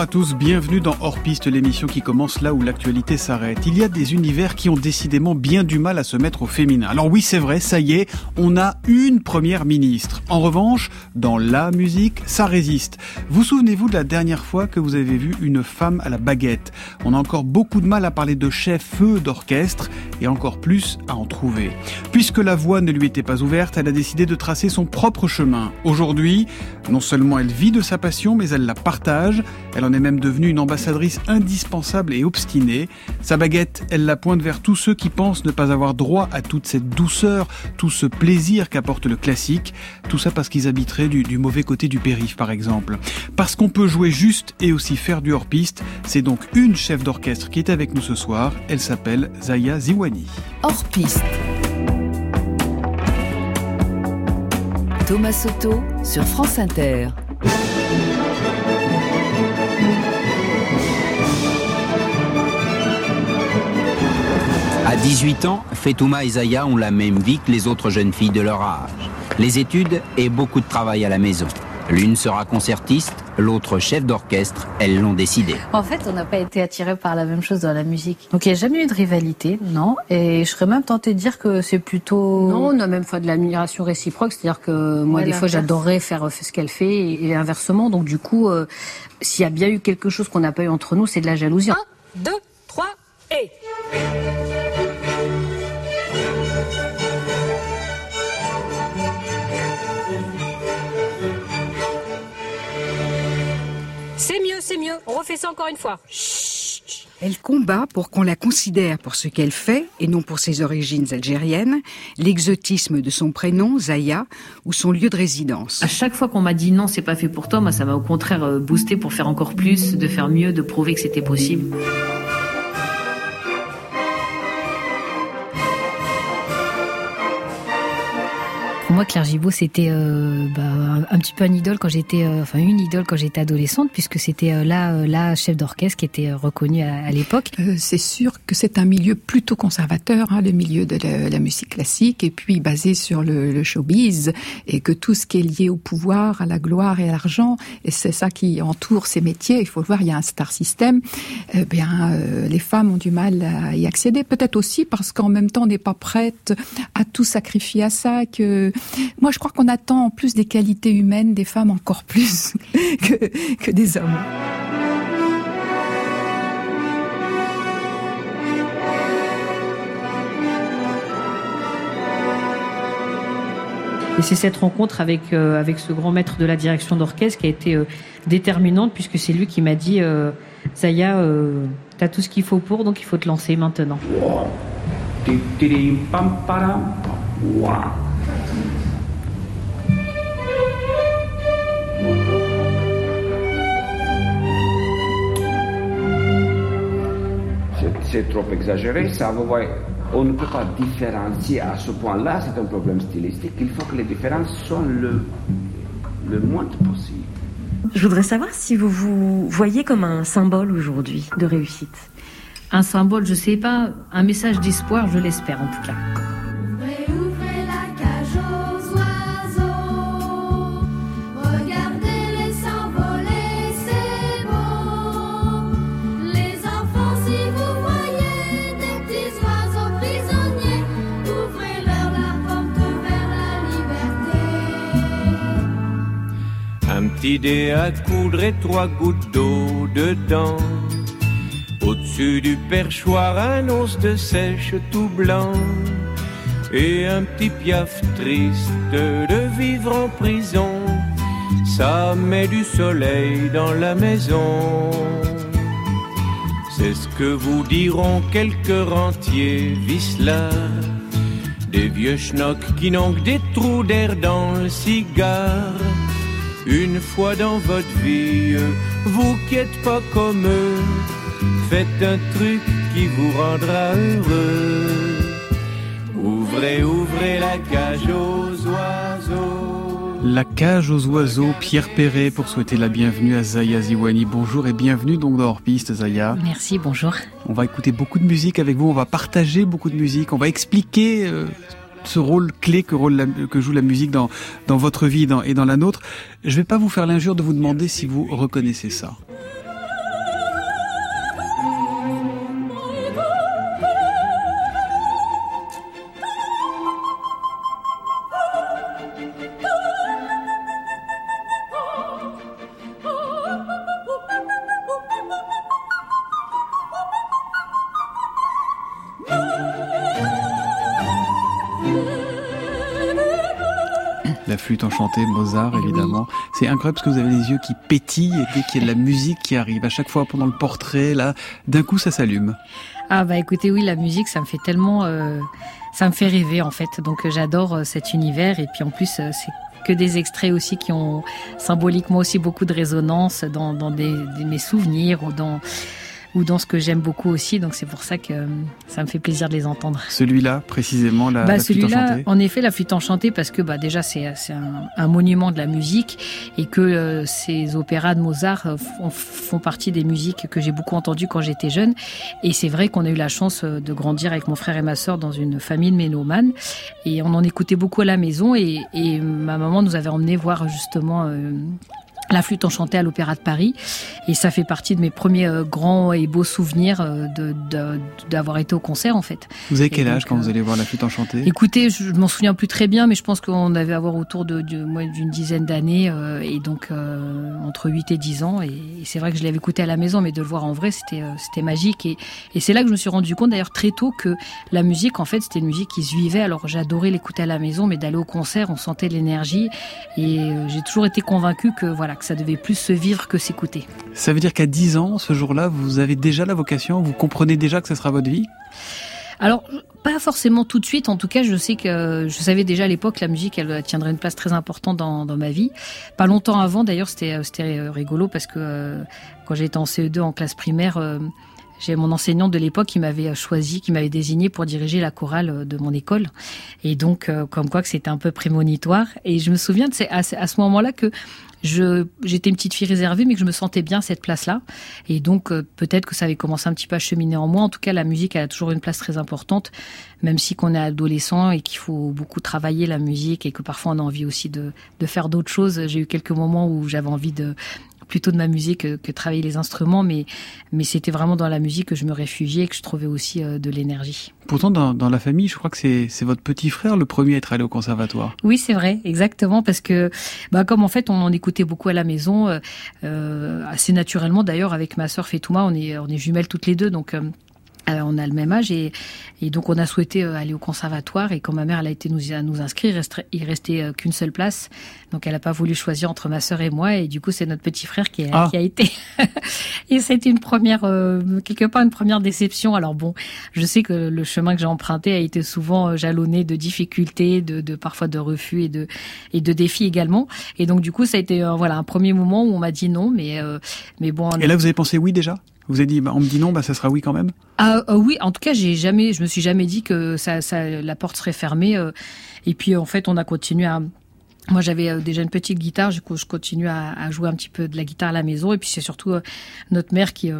Bonjour à tous, bienvenue dans Hors Piste, l'émission qui commence là où l'actualité s'arrête. Il y a des univers qui ont décidément bien du mal à se mettre au féminin. Alors oui, c'est vrai, ça y est, on a une première ministre. En revanche, dans la musique, ça résiste. Vous souvenez-vous de la dernière fois que vous avez vu une femme à la baguette? On a encore beaucoup de mal à parler de chef feu d'orchestre et encore plus à en trouver. Puisque la voie ne lui était pas ouverte, elle a décidé de tracer son propre chemin. Aujourd'hui, non seulement elle vit de sa passion, mais elle la partage. Est même devenue une ambassadrice indispensable et obstinée. Sa baguette, elle la pointe vers tous ceux qui pensent ne pas avoir droit à toute cette douceur, tout ce plaisir qu'apporte le classique. Tout ça parce qu'ils habiteraient du, mauvais côté du périph', par exemple. Parce qu'on peut jouer juste et aussi faire du hors-piste. C'est donc une chef d'orchestre qui est avec nous ce soir. Elle s'appelle Zaya Ziwani. Hors-piste. Thomas Soto sur France Inter. 18 ans, Fetouma et Zaya ont la même vie que les autres jeunes filles de leur âge. Les études et beaucoup de travail à la maison. L'une sera concertiste, l'autre chef d'orchestre, elles l'ont décidé. En fait, on n'a pas été attirés par la même chose dans la musique. Donc il n'y a jamais eu de rivalité, non. Et je serais même tentée de dire que c'est plutôt... Non, on a même fait de l'admiration réciproque, c'est-à-dire que moi, des fois, j'adorais faire ce qu'elle fait et, inversement. Donc du coup, euh, s'il y a bien eu quelque chose qu'on n'a pas eu entre nous, c'est de la jalousie. Un, deux, trois, et... mieux. On refait ça encore une fois. Elle combat pour qu'on la considère pour ce qu'elle fait et non pour ses origines algériennes, l'exotisme de son prénom, Zaya, ou son lieu de résidence. À chaque fois qu'on m'a dit non, c'est pas fait pour toi, moi ça m'a au contraire euh, boosté pour faire encore plus, de faire mieux, de prouver que c'était possible. Moi, Claire Gibault, c'était euh, bah, un petit peu une idole quand j'étais, euh, enfin une idole quand j'étais adolescente, puisque c'était euh, là la chef d'orchestre qui était reconnue à, l'époque. c'est sûr que c'est un milieu plutôt conservateur, hein, le milieu de la, musique classique, et puis basé sur le, showbiz, et que tout ce qui est lié au pouvoir, à la gloire et à l'argent, et c'est ça qui entoure ces métiers. Il faut le voir, il y a un star system. Eh bien, les femmes ont du mal à y accéder, peut-être aussi parce qu'en même temps, on n'est pas prête à tout sacrifier à ça, que moi, je crois qu'on attend plus des qualités humaines des femmes encore plus que, que des hommes. Et c'est cette rencontre avec, euh, avec ce grand maître de la direction d'orchestre qui a été euh, déterminante, puisque c'est lui qui m'a dit euh, Zaya, tu as tout ce qu'il faut pour, donc il faut te lancer maintenant. C'est trop exagéré, ça, vous voyez, on ne peut pas différencier à ce point-là, c'est un problème stylistique, il faut que les différences soient le, le moins possible. Je voudrais savoir si vous vous voyez comme un symbole aujourd'hui de réussite. Un symbole, je sais pas, un message d'espoir, je l'espère en tout cas. Idée à coudre et trois gouttes d'eau dedans. Au-dessus du perchoir, un os de sèche tout blanc. Et un petit piaf triste de vivre en prison. Ça met du soleil dans la maison. C'est ce que vous diront quelques rentiers vicelards. Des vieux schnocks qui n'ont que des trous d'air dans le cigare une fois dans votre vie, vous qui êtes pas comme eux, faites un truc qui vous rendra heureux. Ouvrez, ouvrez la cage aux oiseaux. La cage aux oiseaux, Pierre Perret pour souhaiter la bienvenue à Zaya Ziwani. Bonjour et bienvenue donc dans Hors Piste, Zaya. Merci, bonjour. On va écouter beaucoup de musique avec vous, on va partager beaucoup de musique, on va expliquer euh, ce rôle clé que, joue la musique dans, votre vie et dans la nôtre. Je ne vais pas vous faire l'injure de vous demander si vous reconnaissez ça. Enchantée, Mozart eh évidemment. C'est incroyable parce que vous avez les yeux qui pétillent et dès qu'il y a de la musique qui arrive, à chaque fois pendant le portrait, là, d'un coup ça s'allume. Ah bah écoutez, oui, la musique, ça me fait tellement... Euh, ça me fait rêver en fait. Donc euh, j'adore euh, cet univers et puis en plus c'est que des extraits aussi qui ont symboliquement aussi beaucoup de résonance dans, dans des, mes souvenirs ou dans ou dans ce que j'aime beaucoup aussi. Donc c'est pour ça que euh, ça me fait plaisir de les entendre. Celui-là, précisément, la, bah, la flûte enchantée? En effet, la flûte enchantée, parce que bah, déjà c'est un, un, monument de la musique et que euh, ces opéras de Mozart euh, font, partie des musiques que j'ai beaucoup entendues quand j'étais jeune. Et c'est vrai qu'on a eu la chance de grandir avec mon frère et ma sœur dans une famille de ménomanes et on en écoutait beaucoup à la maison et, et ma maman nous avait emmené voir justement la flûte enchantée à l'Opéra de Paris. Et ça fait partie de mes premiers euh, grands et beaux souvenirs euh, d'avoir de, été au concert, en fait. Vous avez quel âge quand vous allez voir la flûte enchantée? Écoutez, je, m'en souviens plus très bien, mais je pense qu'on devait avoir autour de, d'une dizaine d'années, euh, et donc entre 8 et 10 ans. Et, c'est vrai que je l'avais écouté à la maison, mais de le voir en vrai, c'était, c'était magique. Et, et c'est là que je me suis rendu compte, d'ailleurs, très tôt, que la musique, en fait, c'était une musique qui se vivait. Alors j'adorais l'écouter à la maison, mais d'aller au concert, on sentait l'énergie. Et j'ai toujours été convaincue que, voilà, que ça devait plus se vivre que s'écouter. Ça veut dire qu'à 10 ans, ce jour-là, vous avez déjà la vocation, vous comprenez déjà que ce sera votre vie? Alors, pas forcément tout de suite. En tout cas, je sais que je savais déjà à l'époque que la musique, elle tiendrait une place très importante dans, dans ma vie. Pas longtemps avant, d'ailleurs, c'était c'était rigolo parce que euh, quand j'étais en CE2 en classe primaire. Euh, j'ai mon enseignante de l'époque qui m'avait choisi, qui m'avait désigné pour diriger la chorale de mon école. Et donc, euh, comme quoi que c'était un peu prémonitoire. Et je me souviens de à, à ce moment-là que j'étais une petite fille réservée, mais que je me sentais bien à cette place-là. Et donc euh, peut-être que ça avait commencé un petit peu à cheminer en moi. En tout cas, la musique elle a toujours une place très importante, même si qu'on est adolescent et qu'il faut beaucoup travailler la musique et que parfois on a envie aussi de, de faire d'autres choses. J'ai eu quelques moments où j'avais envie de plutôt de ma musique que, que travailler les instruments, mais, mais c'était vraiment dans la musique que je me réfugiais et que je trouvais aussi euh, de l'énergie. Pourtant, dans, dans, la famille, je crois que c'est votre petit frère le premier à être allé au conservatoire. Oui, c'est vrai, exactement, parce que bah, comme en fait on en écoutait beaucoup à la maison, euh, euh assez naturellement d'ailleurs avec ma sœur Fetouma, on est, on est jumelles toutes les deux, donc... Euh, euh, on a le même âge et, et, donc on a souhaité euh, aller au conservatoire et quand ma mère elle a été nous, nous inscrire, il restait, il restait euh, qu'une seule place, donc elle n'a pas voulu choisir entre ma sœur et moi et du coup c'est notre petit frère qui, ah. qui a été et c'était une première quelque part une première déception. Alors bon, je sais que le chemin que j'ai emprunté a été souvent jalonné de difficultés, de, de, parfois de refus et de et de défis également et donc du coup ça a été voilà un premier moment où on m'a dit non mais mais bon. Et là vous avez pensé oui déjà? Vous avez dit, bah, on me dit non, bah ça sera oui quand même. Ah euh, oui, en tout cas, j'ai jamais, je me suis jamais dit que ça, la porte serait fermée. Euh, et puis en fait, on a continué à moi, j'avais euh, déjà une petite guitare, du coup, je continue à, à, jouer un petit peu de la guitare à la maison. Et puis, c'est surtout notre mère qui,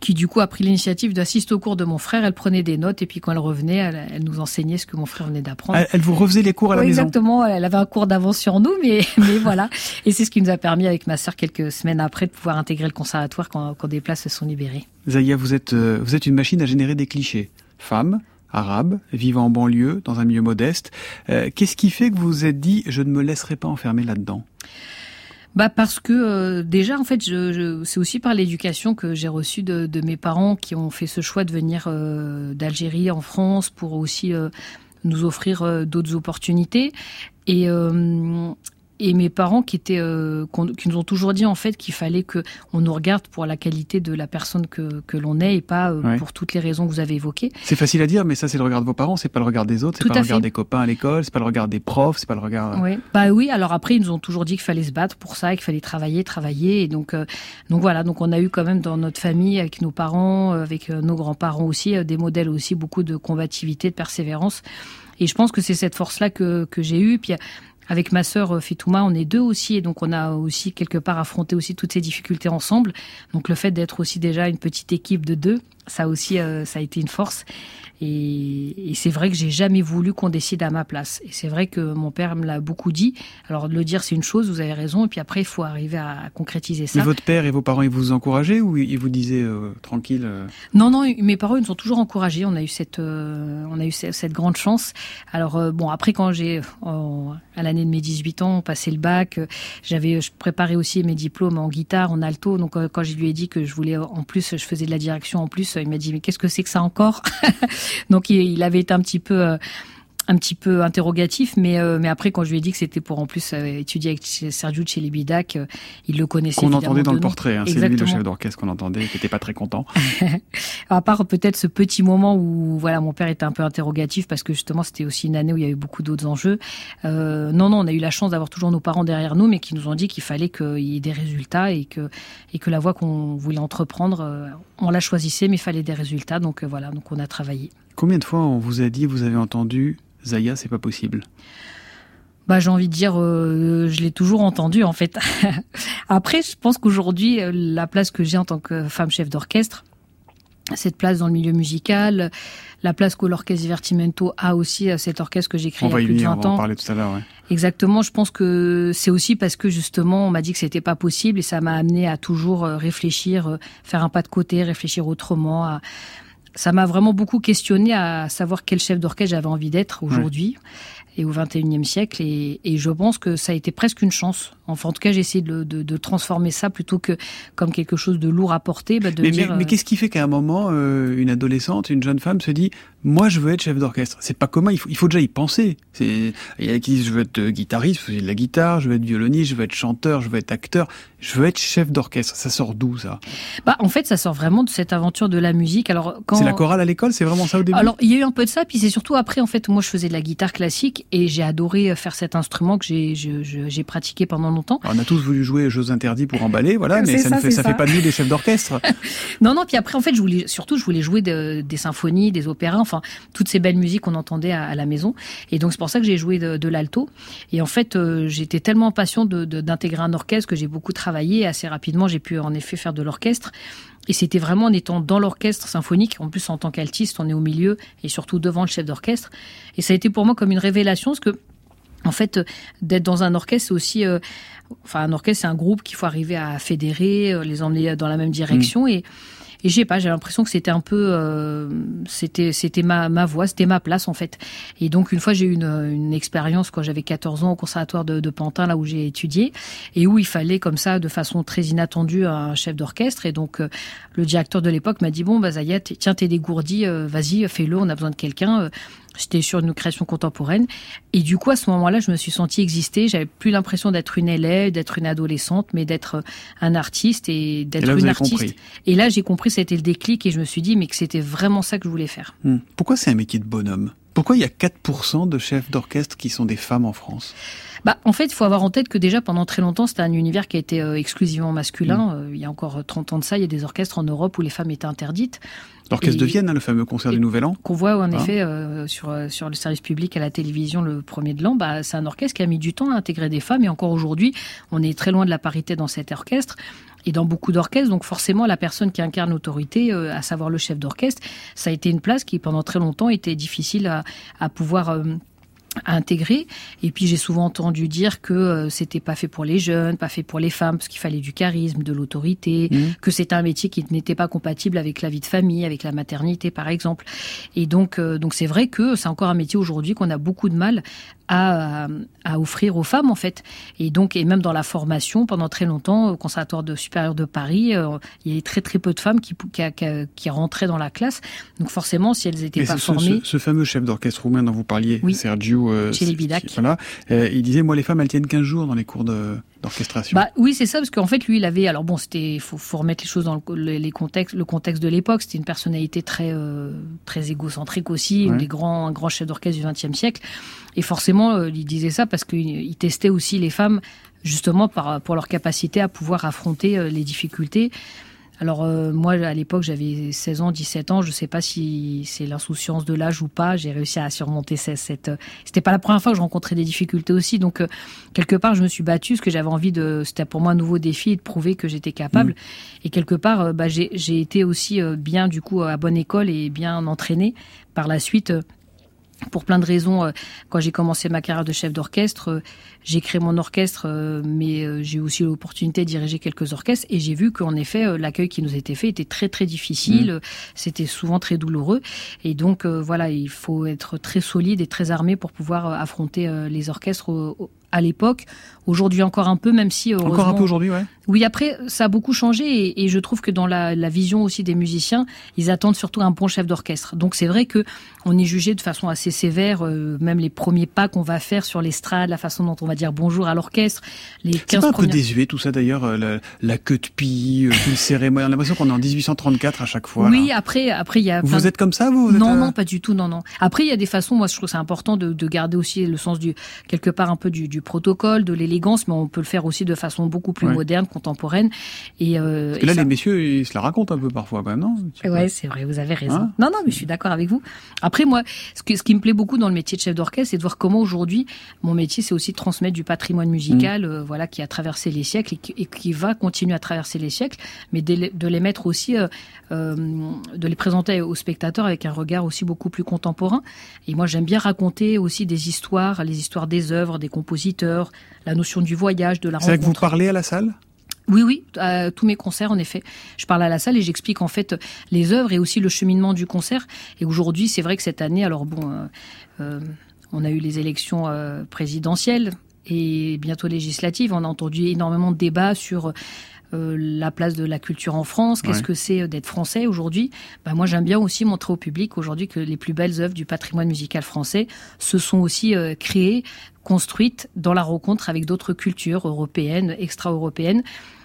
qui du coup a pris l'initiative d'assister au cours de mon frère. Elle prenait des notes et puis quand elle revenait, elle, nous enseignait ce que mon frère venait d'apprendre. Elle, vous refaisait les cours à la maison Exactement, elle avait un cours d'avance sur nous, mais, mais voilà. Et c'est ce qui nous a permis avec ma sœur quelques semaines après de pouvoir intégrer le conservatoire quand, quand des places se sont libérées. Zaya, vous êtes, euh, vous êtes une machine à générer des clichés. Femme, arabe, vivant en banlieue, dans un milieu modeste. Euh, qu'est-ce qui fait que vous vous êtes dit, je ne me laisserai pas enfermer là-dedans? Bah parce que euh, déjà en fait je, c'est aussi par l'éducation que j'ai reçue de, de, mes parents qui ont fait ce choix de venir euh, d'Algérie en France pour aussi euh, nous offrir d'autres opportunités. Et et mes parents qui étaient euh, qui nous ont toujours dit en fait qu'il fallait que on nous regarde pour la qualité de la personne que, que l'on est et pas euh, pour toutes les raisons que vous avez évoquées. C'est facile à dire, mais ça c'est le regard de vos parents, c'est pas le regard des autres, c'est pas le regard des copains à l'école, c'est pas le regard des profs, c'est pas le regard. Oui, bah oui. Alors après ils nous ont toujours dit qu'il fallait se battre pour ça, qu'il fallait travailler, travailler, et donc euh, donc voilà. Donc on a eu quand même dans notre famille, avec nos parents, avec nos grands-parents aussi, des modèles aussi beaucoup de combativité, de persévérance. Et je pense que c'est cette force-là que, que j'ai eue. Puis avec ma sœur euh, Fitouma, on est deux aussi, et donc on a aussi quelque part affronté aussi toutes ces difficultés ensemble. Donc le fait d'être aussi déjà une petite équipe de deux, ça aussi, euh, ça a été une force. Et, et c'est vrai que j'ai jamais voulu qu'on décide à ma place. Et c'est vrai que mon père me l'a beaucoup dit. Alors de le dire, c'est une chose, vous avez raison. Et puis après, il faut arriver à, concrétiser ça. Mais votre père et vos parents, ils vous encourageaient ou ils vous disaient euh, tranquille euh Non, non, mes parents, ils nous ont toujours encouragés. On a eu cette, euh, on a eu cette, grande chance. Alors bon, après quand j'ai, à l'année de mes 18 ans, passé le bac, j'avais préparé aussi mes diplômes en guitare, en alto. Donc quand je lui ai dit que je voulais, en plus, je faisais de la direction en plus, il m'a dit mais qu'est-ce que c'est que ça encore? Donc il, avait été un petit peu euh, un petit peu interrogatif, mais euh, mais après quand je lui ai dit que c'était pour en plus euh, étudier avec Sergio Celibidac, euh, il le connaissait. Qu'on entendait dans le portrait, hein, c'est lui le chef d'orchestre qu'on entendait, qui n'était pas très content. à part peut-être ce petit moment où voilà mon père était un peu interrogatif parce que justement c'était aussi une année où il y avait beaucoup d'autres enjeux. non non, on a eu la chance d'avoir toujours nos parents derrière nous, mais qui nous ont dit qu'il fallait qu'il y ait des résultats et que et que la voie qu'on voulait entreprendre, on la choisissait, mais il fallait des résultats. Donc voilà, donc on a travaillé. Combien de fois on vous a dit, vous avez entendu Zaya, c'est pas possible? Bah, j'ai envie de dire, euh, je l'ai toujours entendu en fait. Après, je pense qu'aujourd'hui, euh, la place que j'ai en tant que femme chef d'orchestre, cette place dans le milieu musical, la place que l'orchestre Divertimento a aussi, euh, cet orchestre que j'ai créé il y a plus de 20 ans. On va en parler tout à l'heure. Ouais. Exactement. Je pense que c'est aussi parce que justement, on m'a dit que c'était pas possible et ça m'a amené à toujours réfléchir, faire un pas de côté, réfléchir autrement, à, ça m'a vraiment beaucoup questionné à savoir quel chef d'orchestre j'avais envie d'être aujourd'hui et au XXIe siècle. Et, et, je pense que ça a été presque une chance. Enfin, en tout cas, j'ai essayé de, de, de, transformer ça plutôt que comme quelque chose de lourd à porter. Bah, de mais, mais euh, qu'est-ce qui fait qu'à un moment, euh, une adolescente, une jeune femme se dit moi, je veux être chef d'orchestre. C'est pas commun. Il faut, il faut déjà y penser. Il y a qui disent je veux être guitariste, je veux de la guitare, je veux être violoniste, je veux être chanteur, je veux être acteur, je veux être chef d'orchestre. Ça sort d'où ça? Bah, en fait, ça sort vraiment de cette aventure de la musique. Alors, quand c'est la chorale à l'école, c'est vraiment ça au début? Alors, il y a eu un peu de ça, puis c'est surtout après. En fait, moi, je faisais de la guitare classique et j'ai adoré faire cet instrument que j'ai pratiqué pendant longtemps. Alors, on a tous voulu jouer aux Jeux interdits pour emballer, voilà, mais ça, ne fait, ça, fait pas de nous des chefs d'orchestre. non, non. Puis après, en fait, je voulais surtout, je voulais jouer de, des symphonies, des opéras, enfin toutes ces belles musiques qu'on entendait à, à, la maison. Et donc c'est pour ça que j'ai joué de, de l'alto. Et en fait, euh, j'étais tellement impatient d'intégrer un orchestre que j'ai beaucoup travaillé. Et assez rapidement, j'ai pu en effet faire de l'orchestre. Et c'était vraiment en étant dans l'orchestre symphonique, en plus en tant qu'altiste, on est au milieu et surtout devant le chef d'orchestre. Et ça a été pour moi comme une révélation, parce que en fait, d'être dans un orchestre, c'est aussi, euh, enfin, un orchestre, c'est un groupe qu'il faut arriver à fédérer, euh, les emmener dans la même direction. Mmh. Et, et je sais pas, j'ai l'impression que c'était un peu, euh, c'était, c'était ma, ma voix, c'était ma place en fait. Et donc une fois j'ai eu une, une expérience quand j'avais 14 ans au conservatoire de, de Pantin, là où j'ai étudié, et où il fallait comme ça, de façon très inattendue, un chef d'orchestre. Et donc euh, le directeur de l'époque m'a dit bon, bah Zayat, tiens, t'es dégourdi, euh, vas-y, fais-le, on a besoin de quelqu'un. Euh, J'étais sur une création contemporaine. Et du coup, à ce moment-là, je me suis sentie exister. J'avais plus l'impression d'être une élève, d'être une adolescente, mais d'être un artiste et d'être une artiste. Compris. Et là, j'ai compris, c'était le déclic et je me suis dit, mais que c'était vraiment ça que je voulais faire. Hmm. Pourquoi c'est un métier de bonhomme? Pourquoi il y a 4% de chefs d'orchestre qui sont des femmes en France? Bah, en fait, il faut avoir en tête que déjà pendant très longtemps, c'était un univers qui a été euh, exclusivement masculin. Mmh. Euh, il y a encore 30 ans de ça, il y a des orchestres en Europe où les femmes étaient interdites. L'orchestre de Vienne, hein, le fameux concert du Nouvel An. Qu'on voit en effet euh, sur, sur le service public à la télévision le premier de l'an, bah, c'est un orchestre qui a mis du temps à intégrer des femmes et encore aujourd'hui, on est très loin de la parité dans cet orchestre et dans beaucoup d'orchestres. Donc forcément, la personne qui incarne l'autorité, euh, à savoir le chef d'orchestre, ça a été une place qui pendant très longtemps était difficile à, à pouvoir... Euh, à intégrer. Et puis j'ai souvent entendu dire que euh, c'était pas fait pour les jeunes, pas fait pour les femmes, parce qu'il fallait du charisme, de l'autorité, mmh. que c'était un métier qui n'était pas compatible avec la vie de famille, avec la maternité par exemple. Et donc euh, donc c'est vrai que c'est encore un métier aujourd'hui qu'on a beaucoup de mal à, à offrir aux femmes en fait. Et donc et même dans la formation pendant très longtemps au conservatoire de supérieur de Paris, euh, il y avait très très peu de femmes qui qui, rentraient dans la classe. Donc forcément si elles étaient Mais pas ce, formées, ce, ce, fameux chef d'orchestre roumain dont vous parliez, oui. Sergio euh, voilà, euh, il disait moi les femmes elles tiennent 15 jours dans les cours de d'orchestration. Bah oui, c'est ça parce qu'en fait lui il avait alors bon, c'était faut, faut remettre les choses dans le, les contextes le contexte de l'époque, c'était une personnalité très euh, très égocentrique aussi, ouais. des grands un grand chef d'orchestre du XXe siècle et forcément euh, il disait ça parce qu'il testait aussi les femmes justement par pour leur capacité à pouvoir affronter euh, les difficultés. Alors euh, moi à l'époque j'avais 16 ans, 17 ans, je sais pas si c'est l'insouciance de l'âge ou pas, j'ai réussi à surmonter cette, cette c'était pas la première fois que je rencontrais des difficultés aussi. Donc euh, quelque part je me suis battue parce que j'avais envie de c'était pour moi un nouveau défi et de prouver que j'étais capable. Mmh. et quelque part euh, bah, j'ai été aussi euh, bien du coup à bonne école et bien entraînée par la suite euh, pour plein de raisons, euh, quand j'ai commencé ma carrière de chef d'orchestre, euh, j'ai créé mon orchestre, euh, mais j'ai aussi eu l'opportunité de diriger quelques orchestres et j'ai vu qu'en effet, l'accueil qui nous était fait était très très difficile, mmh. c'était souvent très douloureux et donc voilà, il faut être très solide et très armé pour pouvoir affronter les orchestres à l'époque. Aujourd'hui encore un peu, même si encore un peu aujourd'hui, ouais. Oui, après ça a beaucoup changé et, et je trouve que dans la, la, vision aussi des musiciens, ils attendent surtout un bon chef d'orchestre. Donc c'est vrai que on est jugé de façon assez sévère, euh, même les premiers pas qu'on va faire sur l'estrade, la façon dont on va dire bonjour à l'orchestre, les 15 C'est pas un peu désuet tout ça d'ailleurs, euh, la, la, queue de pie, euh, une cérémonie. On a l'impression qu'on est en 1834 à chaque fois. Oui, après, après il y a. Vous êtes comme ça, vous, Non, non, pas du tout, non, non. Après il y a des façons. Moi, je trouve c'est important de, de, garder aussi le sens du quelque part un peu du, du protocole, de l'élégance, mais on peut le faire aussi de façon beaucoup plus ouais. moderne, contemporaine. Et, euh, Parce que là, et ça... les messieurs, ils se la racontent un peu parfois, quand même, non? Ouais, c'est vrai, vous avez raison. Hein? Non, non, mais je suis d'accord avec vous. Après, moi, ce, que, ce qui me plaît beaucoup dans le métier de chef d'orchestre, c'est de voir comment aujourd'hui, mon métier, c'est aussi de transmettre du patrimoine musical, mmh. euh, voilà, qui a traversé les siècles et qui, et qui, va continuer à traverser les siècles, mais de, de les mettre aussi, euh, de les présenter aux spectateurs avec un regard aussi beaucoup plus contemporain. Et moi, j'aime bien raconter aussi des histoires, les histoires des œuvres, des la notion du voyage, de la rencontre. C'est vrai que vous parlez à la salle? Oui, oui, à tous mes concerts, en effet. Je parle à la salle et j'explique en fait les œuvres et aussi le cheminement du concert. Et aujourd'hui, c'est vrai que cette année, alors bon, euh, euh, on a eu les élections euh, présidentielles et bientôt législatives. On a entendu énormément de débats sur euh, la place de la culture en France, qu'est-ce ouais. que c'est d'être français aujourd'hui. Ben moi, j'aime bien aussi montrer au public aujourd'hui que les plus belles œuvres du patrimoine musical français se sont aussi euh, créées, construites dans la rencontre avec d'autres cultures européennes, extra-européennes.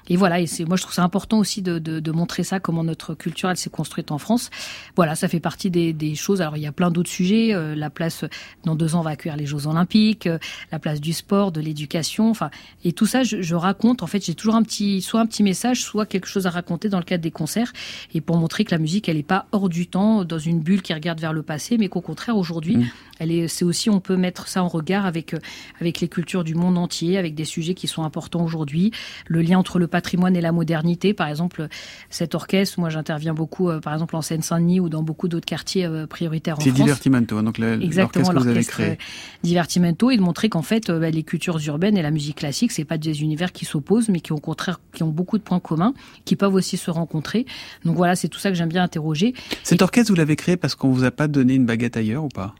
Et voilà, et c'est moi je trouve ça important aussi de, de, de, montrer ça, comment notre culture elle s'est construite en France. Voilà, ça fait partie des, des choses. Alors il y a plein d'autres sujets. Euh, la place dans deux ans on va accueillir les Jeux Olympiques, euh, la place du sport, de l'éducation. Enfin, et tout ça, je, je raconte. En fait, j'ai toujours un petit, soit un petit message, soit quelque chose à raconter dans le cadre des concerts, et pour montrer que la musique elle est pas hors du temps, dans une bulle qui regarde vers le passé, mais qu'au contraire aujourd'hui, mmh. elle est, c'est aussi on peut mettre ça en regard avec avec les cultures du monde entier, avec des sujets qui sont importants aujourd'hui, le lien entre le patrimoine et la modernité. Par exemple, cet orchestre, moi j'interviens beaucoup, euh, par exemple en Seine-Saint-Denis ou dans beaucoup d'autres quartiers euh, prioritaires en France. C'est Divertimento, donc l'orchestre que vous avez créé. Divertimento, et de montrer qu'en fait, euh, les cultures urbaines et la musique classique, c'est pas des univers qui s'opposent, mais qui au contraire, qui ont beaucoup de points communs, qui peuvent aussi se rencontrer. Donc voilà, c'est tout ça que j'aime bien interroger. Cet et... orchestre, vous l'avez créé parce qu'on vous a pas donné une baguette ailleurs ou pas?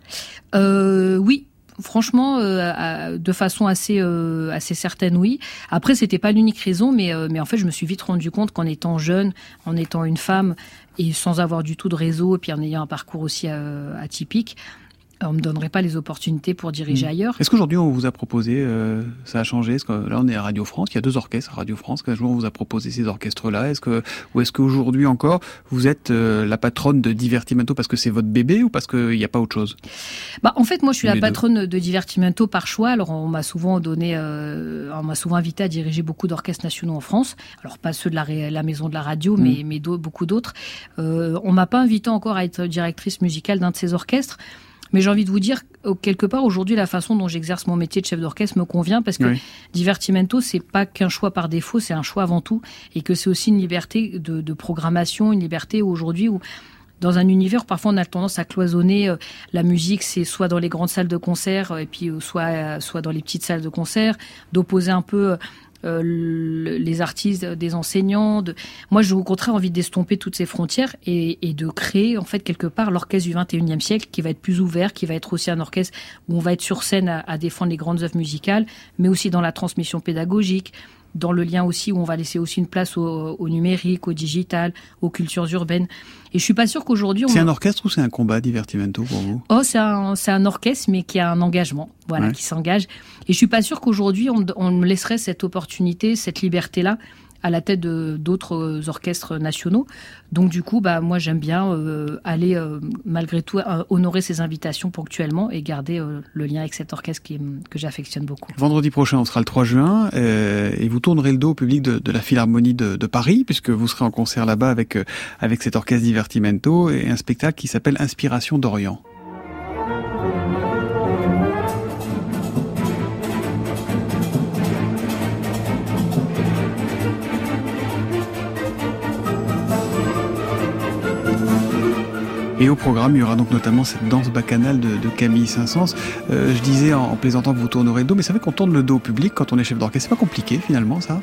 Euh, Oui, franchement, euh, de façon assez euh, assez certaine, oui. Après, c'était pas l'unique raison, mais euh, mais en fait, je me suis vite rendu compte qu'en étant jeune, en étant une femme et sans avoir du tout de réseau, et puis en ayant un parcours aussi euh, atypique, on me donnerait pas les opportunités pour diriger mmh. ailleurs. Est-ce qu'aujourd'hui on vous a proposé, euh, ça a changé? Est-ce que là on est à Radio France, il y a deux orchestres à Radio France. Qu'un jour on vous a proposé ces orchestres-là Est-ce que ou est-ce qu'aujourd'hui encore vous êtes euh, la patronne de Divertimento parce que c'est votre bébé ou parce qu'il n'y a pas autre chose? Bah en fait moi je suis la patronne deux. de Divertimento par choix. Alors on m'a souvent donné, euh, on m'a souvent invité à diriger beaucoup d'orchestres nationaux en France. Alors pas ceux de la, la maison de la radio, mmh. mais mais beaucoup d'autres. Euh, on m'a pas invité encore à être directrice musicale d'un de ces orchestres. Mais j'ai envie de vous dire, quelque part, aujourd'hui, la façon dont j'exerce mon métier de chef d'orchestre me convient parce que oui. Divertimento, c'est pas qu'un choix par défaut, c'est un choix avant tout. Et que c'est aussi une liberté de, de programmation, une liberté aujourd'hui où dans un univers, parfois on a tendance à cloisonner euh, la musique, c'est soit dans les grandes salles de concert, et puis euh, soit, euh, soit dans les petites salles de concert, d'opposer un peu euh, les artistes, des enseignants. Moi, j'ai au contraire envie d'estomper toutes ces frontières et, de créer en fait quelque part l'orchestre du 21e siècle qui va être plus ouvert, qui va être aussi un orchestre où on va être sur scène à, défendre les grandes œuvres musicales, mais aussi dans la transmission pédagogique, dans le lien aussi où on va laisser aussi une place au numérique, au digital, aux cultures urbaines. Et je suis pas sûre qu'aujourd'hui. C'est un orchestre ou c'est un combat Divertimento pour vous? Oh, c'est un, c'est un orchestre, mais qui a un engagement, voilà, ouais. qui s'engage. Et je suis pas sûre qu'aujourd'hui on, on me laisserait cette opportunité, cette liberté-là à la tête d'autres orchestres nationaux. Donc du coup, bah moi j'aime bien euh, aller euh, malgré tout euh, honorer ces invitations ponctuellement et garder euh, le lien avec cet orchestre qui, que j'affectionne beaucoup. Vendredi prochain, on sera le 3 juin euh, et vous tournerez le dos au public de, de la Philharmonie de, de, Paris puisque vous serez en concert là-bas avec euh, avec cet orchestre Divertimento et un spectacle qui s'appelle Inspiration d'Orient. Et au programme, il y aura donc notamment cette danse bacchanale de, de Camille Saint-Saëns. Euh, je disais en, en, plaisantant que vous tournerez le dos, mais c'est vrai qu'on tourne le dos au public quand on est chef d'orchestre. C'est pas compliqué finalement, ça?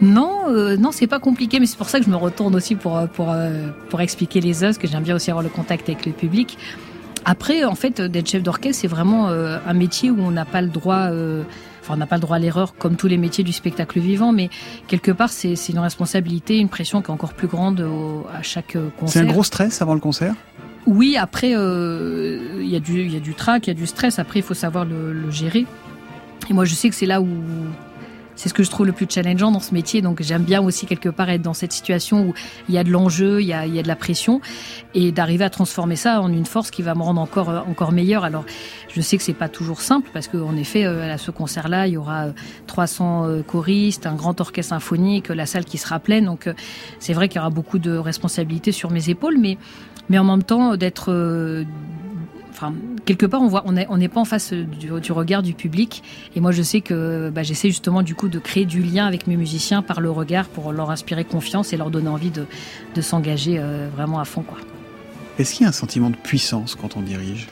Non, euh, non, c'est pas compliqué, mais c'est pour ça que je me retourne aussi pour pour euh, pour expliquer les œuvres, que j'aime bien aussi avoir le contact avec le public. Après, en fait, d'être chef d'orchestre, c'est vraiment euh, un métier où on n'a pas le droit enfin, on n'a pas le droit à l'erreur comme tous les métiers du spectacle vivant, mais quelque part, c'est une responsabilité, une pression qui est encore plus grande à chaque concert. C'est un gros stress avant le concert? Oui, après, il y, a du, y a du trac, il y a du stress. Après, il faut savoir le, le gérer. Et moi, je sais que c'est là où c'est ce que je trouve le plus challengeant dans ce métier. Donc j'aime bien aussi quelque part être dans cette situation où il y a de l'enjeu, il y a, il y a de la pression, et d'arriver à transformer ça en une force qui va me rendre encore encore meilleur. Alors je sais que c'est pas toujours simple parce qu'en effet euh, à ce concert-là il y aura 300 euh, choristes, un grand orchestre symphonique, la salle qui sera pleine. Donc euh, c'est vrai qu'il y aura beaucoup de responsabilités sur mes épaules, mais mais en même temps d'être quelque part, on voit, on n'est pas en face du, regard du public. Et moi, je sais que bah, j'essaie justement du coup de créer du lien avec mes musiciens par le regard pour leur inspirer confiance et leur donner envie de, s'engager euh, vraiment à fond, quoi. Est-ce qu'il y a un sentiment de puissance quand on dirige?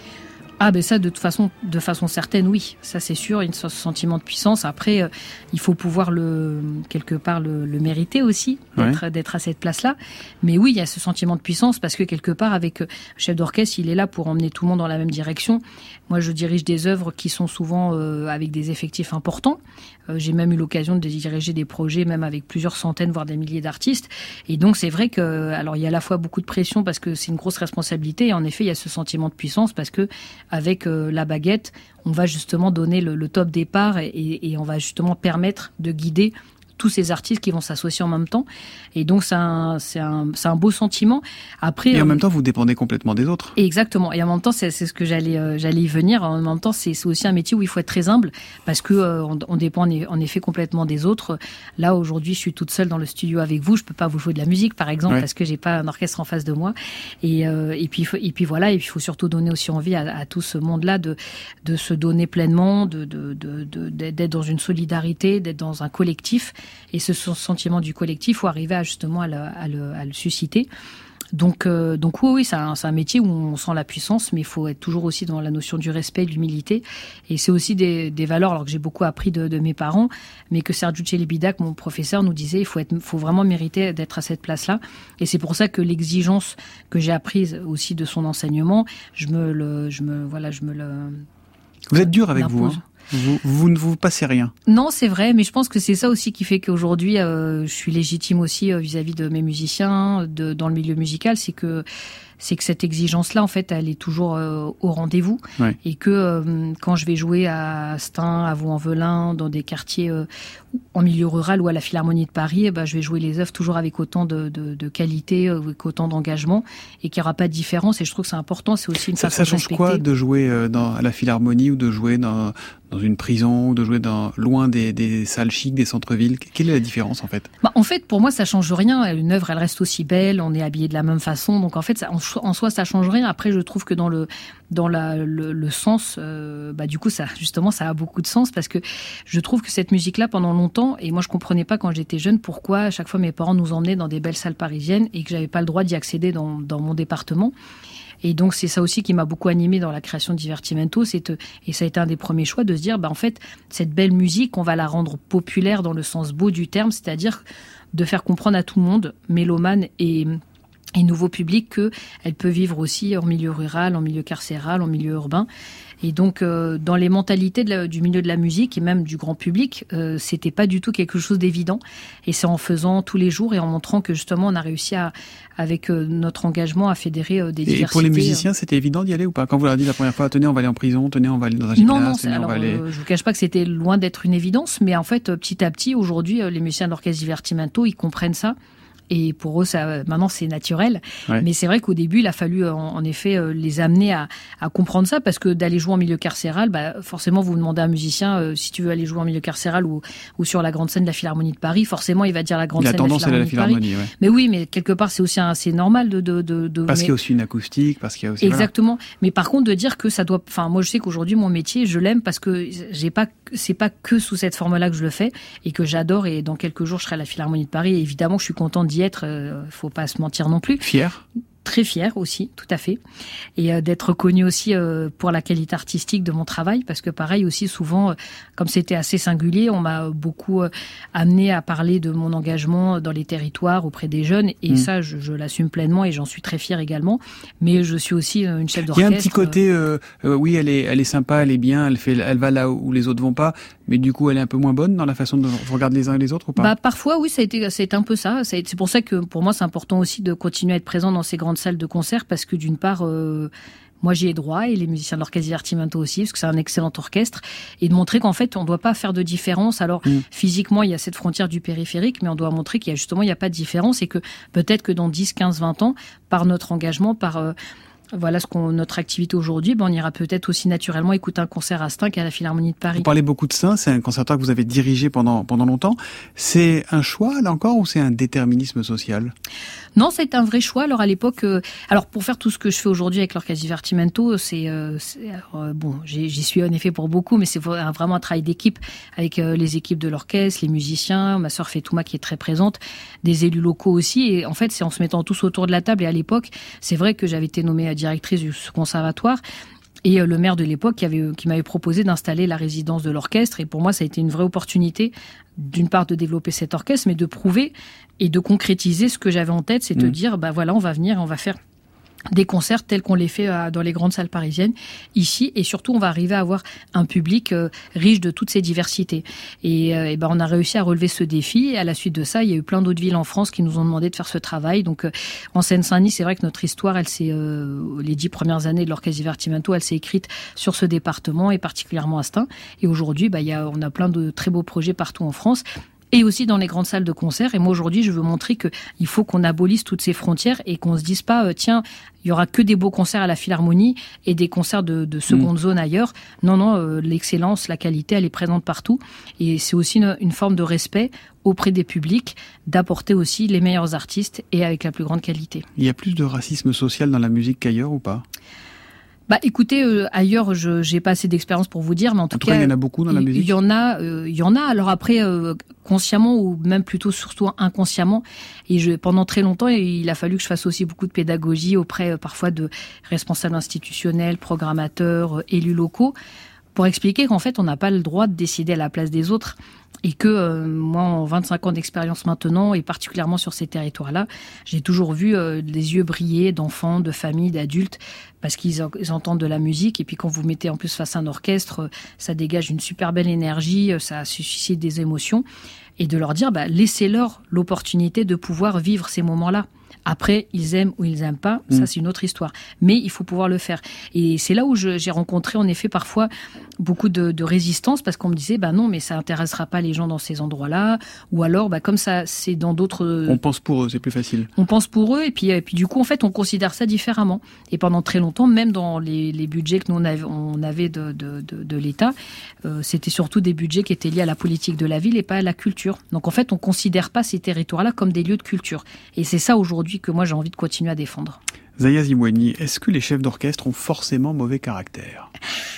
Ah ben ça de toute façon de façon certaine oui. Ça c'est sûr une ce sentiment de puissance. Après euh, il faut pouvoir le quelque part le, mériter aussi d'être d'être à cette place là mais oui il y a ce sentiment de puissance parce que quelque part avec euh, chef d'orchestre il est là pour emmener tout le monde dans la même direction. Moi je dirige des œuvres qui sont souvent euh, avec des effectifs importants j'ai même eu l'occasion de diriger des projets même avec plusieurs centaines voire des milliers d'artistes. Et donc c'est vrai que alors il y a à la fois beaucoup de pression parce que c'est une grosse responsabilité. Et en effet il y a ce sentiment de puissance parce que avec euh, la baguette, on va justement donner le, top départ et, on va justement permettre de guider tous ces artistes qui vont s'associer en même temps. Et donc, c'est un, c'est un, c'est un beau sentiment. Après, et en euh, même temps, vous dépendez complètement des autres. Exactement. Et en même temps, c'est, c'est ce que j'allais, euh, j'allais y venir. En même temps, c'est, c'est aussi un métier où il faut être très humble parce que euh, on, dépend en effet complètement des autres. Là, aujourd'hui, je suis toute seule dans le studio avec vous. Je peux pas vous jouer de la musique, par exemple, parce que j'ai pas un orchestre en face de moi. Et, et puis, et puis voilà. Et puis, il faut surtout donner aussi envie à, à tout ce monde-là de, de se donner pleinement, de, de, de, de d'être dans une solidarité, d'être dans un collectif. Et ce sentiment du collectif, faut arriver à, justement à le, à le, à le susciter. Donc, euh, donc oui, oui c'est un, un, métier où on sent la puissance, mais il faut être toujours aussi dans la notion du respect, de l'humilité. Et c'est aussi des, des, valeurs, alors que j'ai beaucoup appris de, de, mes parents, mais que Sergio Celibidac, mon professeur, nous disait, il faut, être, faut vraiment mériter d'être à cette place-là. Et c'est pour ça que l'exigence que j'ai apprise aussi de son enseignement, je me le, je me, voilà, je me le. Vous êtes dur avec vous. Hein vous, ne vous passez rien. Non, c'est vrai, mais je pense que c'est ça aussi qui fait qu'aujourd'hui, euh, je suis légitime aussi euh, vis-à-vis de mes musiciens, de, dans le milieu musical, c'est que c'est que cette exigence-là, en fait, elle est toujours euh, au rendez-vous. Et que euh, quand je vais jouer à Stein, à Vaux-en-Velin, dans des quartiers euh, en milieu rural ou à la Philharmonie de Paris, eh ben, je vais jouer les œuvres toujours avec autant de, de, de qualité, avec autant d'engagement, et qu'il n'y aura pas de différence. Et je trouve que c'est important. C'est aussi une ça, ça change quoi de jouer dans, à la Philharmonie ou de jouer dans, dans une prison ou de jouer dans, loin des, des salles chics, des centres-villes? Quelle est la différence en fait? Bah, En fait, pour moi, ça change rien. Une œuvre, elle reste aussi belle. On est habillé de la même façon. Donc en fait, ça, en soi, ça change rien. Après, je trouve que dans le dans la, le, sens, euh, bah du coup, ça justement, ça a beaucoup de sens parce que je trouve que cette musique-là, pendant longtemps, et moi, je comprenais pas quand j'étais jeune pourquoi à chaque fois mes parents nous emmenaient dans des belles salles parisiennes et que j'avais pas le droit d'y accéder dans, dans mon département. Et donc c'est ça aussi qui m'a beaucoup animé dans la création de Divertimento, et ça a été un des premiers choix de se dire, bah en fait cette belle musique, on va la rendre populaire dans le sens beau du terme, c'est-à-dire de faire comprendre à tout le monde, mélomane et et nouveau public qu'elle peut vivre aussi en milieu rural, en milieu carcéral, en milieu urbain. Et donc, euh, dans les mentalités de la, du milieu de la musique et même du grand public, euh, c'était pas du tout quelque chose d'évident. Et c'est en faisant tous les jours et en montrant que justement, on a réussi à, avec euh, notre engagement, à fédérer euh, des diversités. Et pour les musiciens, c'était évident d'y aller ou pas? Quand vous leur avez dit la première fois, tenez, on va aller en prison, tenez, on va aller dans un gymnase, non, non, alors, aller... je vous cache pas que c'était loin d'être une évidence, mais en fait, petit à petit, aujourd'hui, les musiciens d'orchestre Divertimento, ils comprennent ça. Et pour eux, ça, maintenant, c'est naturel. Mais c'est vrai qu'au début, il a fallu, en, effet, euh, les amener à, à, comprendre ça, parce que d'aller jouer en milieu carcéral, bah, forcément, vous demandez à un musicien, euh, si tu veux aller jouer en milieu carcéral ou, ou sur la grande scène de la Philharmonie de Paris, forcément, il va dire la grande scène de la Philharmonie, la Philharmonie de Paris. Mais oui, mais quelque part, c'est aussi assez normal de... de, de, de parce qu'il y a aussi une acoustique, parce qu'il y a aussi... Exactement. Mais par contre, de dire que ça doit... Enfin, moi, je sais qu'aujourd'hui, mon métier, je l'aime parce que j'ai pas c'est pas que sous cette forme-là que je le fais et que j'adore. Et dans quelques jours, je serai à la Philharmonie de Paris. Et évidemment, je suis contente d'y être. Euh, faut pas se mentir non plus. Fier très fière aussi, tout à fait, et euh, d'être connue aussi euh, pour la qualité artistique de mon travail, parce que pareil aussi souvent, euh, comme c'était assez singulier, on m'a beaucoup amené à parler de mon engagement dans les territoires auprès des jeunes, et mm. ça, je, je l'assume pleinement et j'en suis très fière également. Mais je suis aussi une chef d'orchestre. Il y a un petit côté, oui, elle est, elle est sympa, elle est bien, elle fait, elle va là où les autres vont pas, Mais du coup, elle est un peu moins bonne dans la façon dont vous regardez les uns et les autres ou pas bah, Parfois, oui, ça a été, c'est un peu ça. C'est pour ça que pour moi, c'est important aussi de continuer à être présent dans ces grandes salles de concert parce que d'une part, euh, moi j'y ai droit et les musiciens de l'orchestre Divertimento aussi parce que c'est un excellent orchestre et de montrer qu'en fait on ne doit pas faire de différence. Alors mm. physiquement il y a cette frontière du périphérique mais on doit montrer qu'il y a justement il n'y a pas de différence et que peut-être que dans 10, 15, 20 ans par notre engagement, par euh, voilà ce qu'on notre activité aujourd'hui. Ben, on ira peut-être aussi naturellement écouter un concert à Stein à la Philharmonie de Paris. Vous parlez beaucoup de ça, c'est un concertoire que vous avez dirigé pendant pendant longtemps. C'est un choix là encore ou c'est un déterminisme social? Non, c'est un vrai choix. Alors à l'époque, euh, alors pour faire tout ce que je fais aujourd'hui avec l'orchestre Divertimento, c'est euh, euh, bon, j'y suis en effet pour beaucoup, mais c'est vraiment un travail d'équipe avec les équipes de l'orchestre, les musiciens, ma sœur Fetouma qui est très présente, des élus locaux aussi. Et en fait, c'est en se mettant tous autour de la table. Et à l'époque, c'est vrai que j'avais été nommée directrice du conservatoire. Et euh, le maire de l'époque qui, avait, qui m'avait proposé d'installer la résidence de l'orchestre. Et pour moi, ça a été une vraie opportunité, d'une part, de développer cet orchestre, mais de prouver et de concrétiser ce que j'avais en tête, c'est de mmh. dire, bah voilà, on va venir, on va faire des concerts tels qu'on les fait euh, dans les grandes salles parisiennes ici. Et surtout on va arriver à avoir un public euh, riche de toutes ces diversités. Et, euh, ben on a réussi à relever ce défi. Et à la suite de ça il y a eu plein d'autres villes en France qui nous ont demandé de faire ce travail. Donc en Seine-Saint-Denis c'est vrai que notre histoire elle s'est les dix premières années de l'orchestre Divertimento elle s'est écrite sur ce département et particulièrement à Stein. Et aujourd'hui bah, il y a, on a plein de très beaux projets partout en France et aussi dans les grandes salles de concert. Et moi aujourd'hui, je veux montrer que il faut qu'on abolisse toutes ces frontières et qu'on se dise pas, euh, tiens, il y aura que des beaux concerts à la Philharmonie et des concerts de, de seconde mm. zone ailleurs. Non, non, euh, l'excellence, la qualité, elle est présente partout. Et c'est aussi une, une, forme de respect auprès des publics d'apporter aussi les meilleurs artistes et avec la plus grande qualité. Il y a plus de racisme social dans la musique qu'ailleurs ou pas? Bah, écoutez, euh, ailleurs, je j'ai pas assez d'expérience pour vous dire, mais en tout, cas, il y en a beaucoup dans la musique. Il y en a, euh, il y en a. Alors après, euh, consciemment ou même plutôt surtout inconsciemment. Et je, pendant très longtemps, il a fallu que je fasse aussi beaucoup de pédagogie auprès parfois de responsables institutionnels, programmateurs, élus locaux, pour expliquer qu'en fait, on n'a pas le droit de décider à la place des autres et que euh, moi, en 25 ans d'expérience maintenant, et particulièrement sur ces territoires-là, j'ai toujours vu euh, des yeux briller d'enfants, de familles, d'adultes, parce qu'ils entendent de la musique. Et puis quand vous mettez en plus face à un orchestre, euh, ça dégage une super belle énergie, ça suscite des émotions. Et de leur dire, bah, laissez-leur l'opportunité de pouvoir vivre ces moments-là. Après, ils aiment ou ils n'aiment pas, ça mm. c'est une autre histoire. Mais il faut pouvoir le faire. Et c'est là où j'ai rencontré en effet parfois beaucoup de, de résistance parce qu'on me disait, bah non, mais ça intéressera pas les gens dans ces endroits-là. Ou alors, bah comme ça, c'est dans d'autres. On pense pour eux, c'est plus facile. On pense pour eux et puis, et puis du coup, en fait, on considère ça différemment. Et pendant très longtemps, même dans les, les budgets que nous on avait, de, de, de, de l'État, euh, c'était surtout des budgets qui étaient liés à la politique de la ville et pas à la culture. Donc en fait, on considère pas ces territoires-là comme des lieux de culture. Et c'est ça aujourd'hui que moi j'ai envie de continuer à défendre. Zaya Zimouani, est-ce que les chefs d'orchestre ont forcément mauvais caractère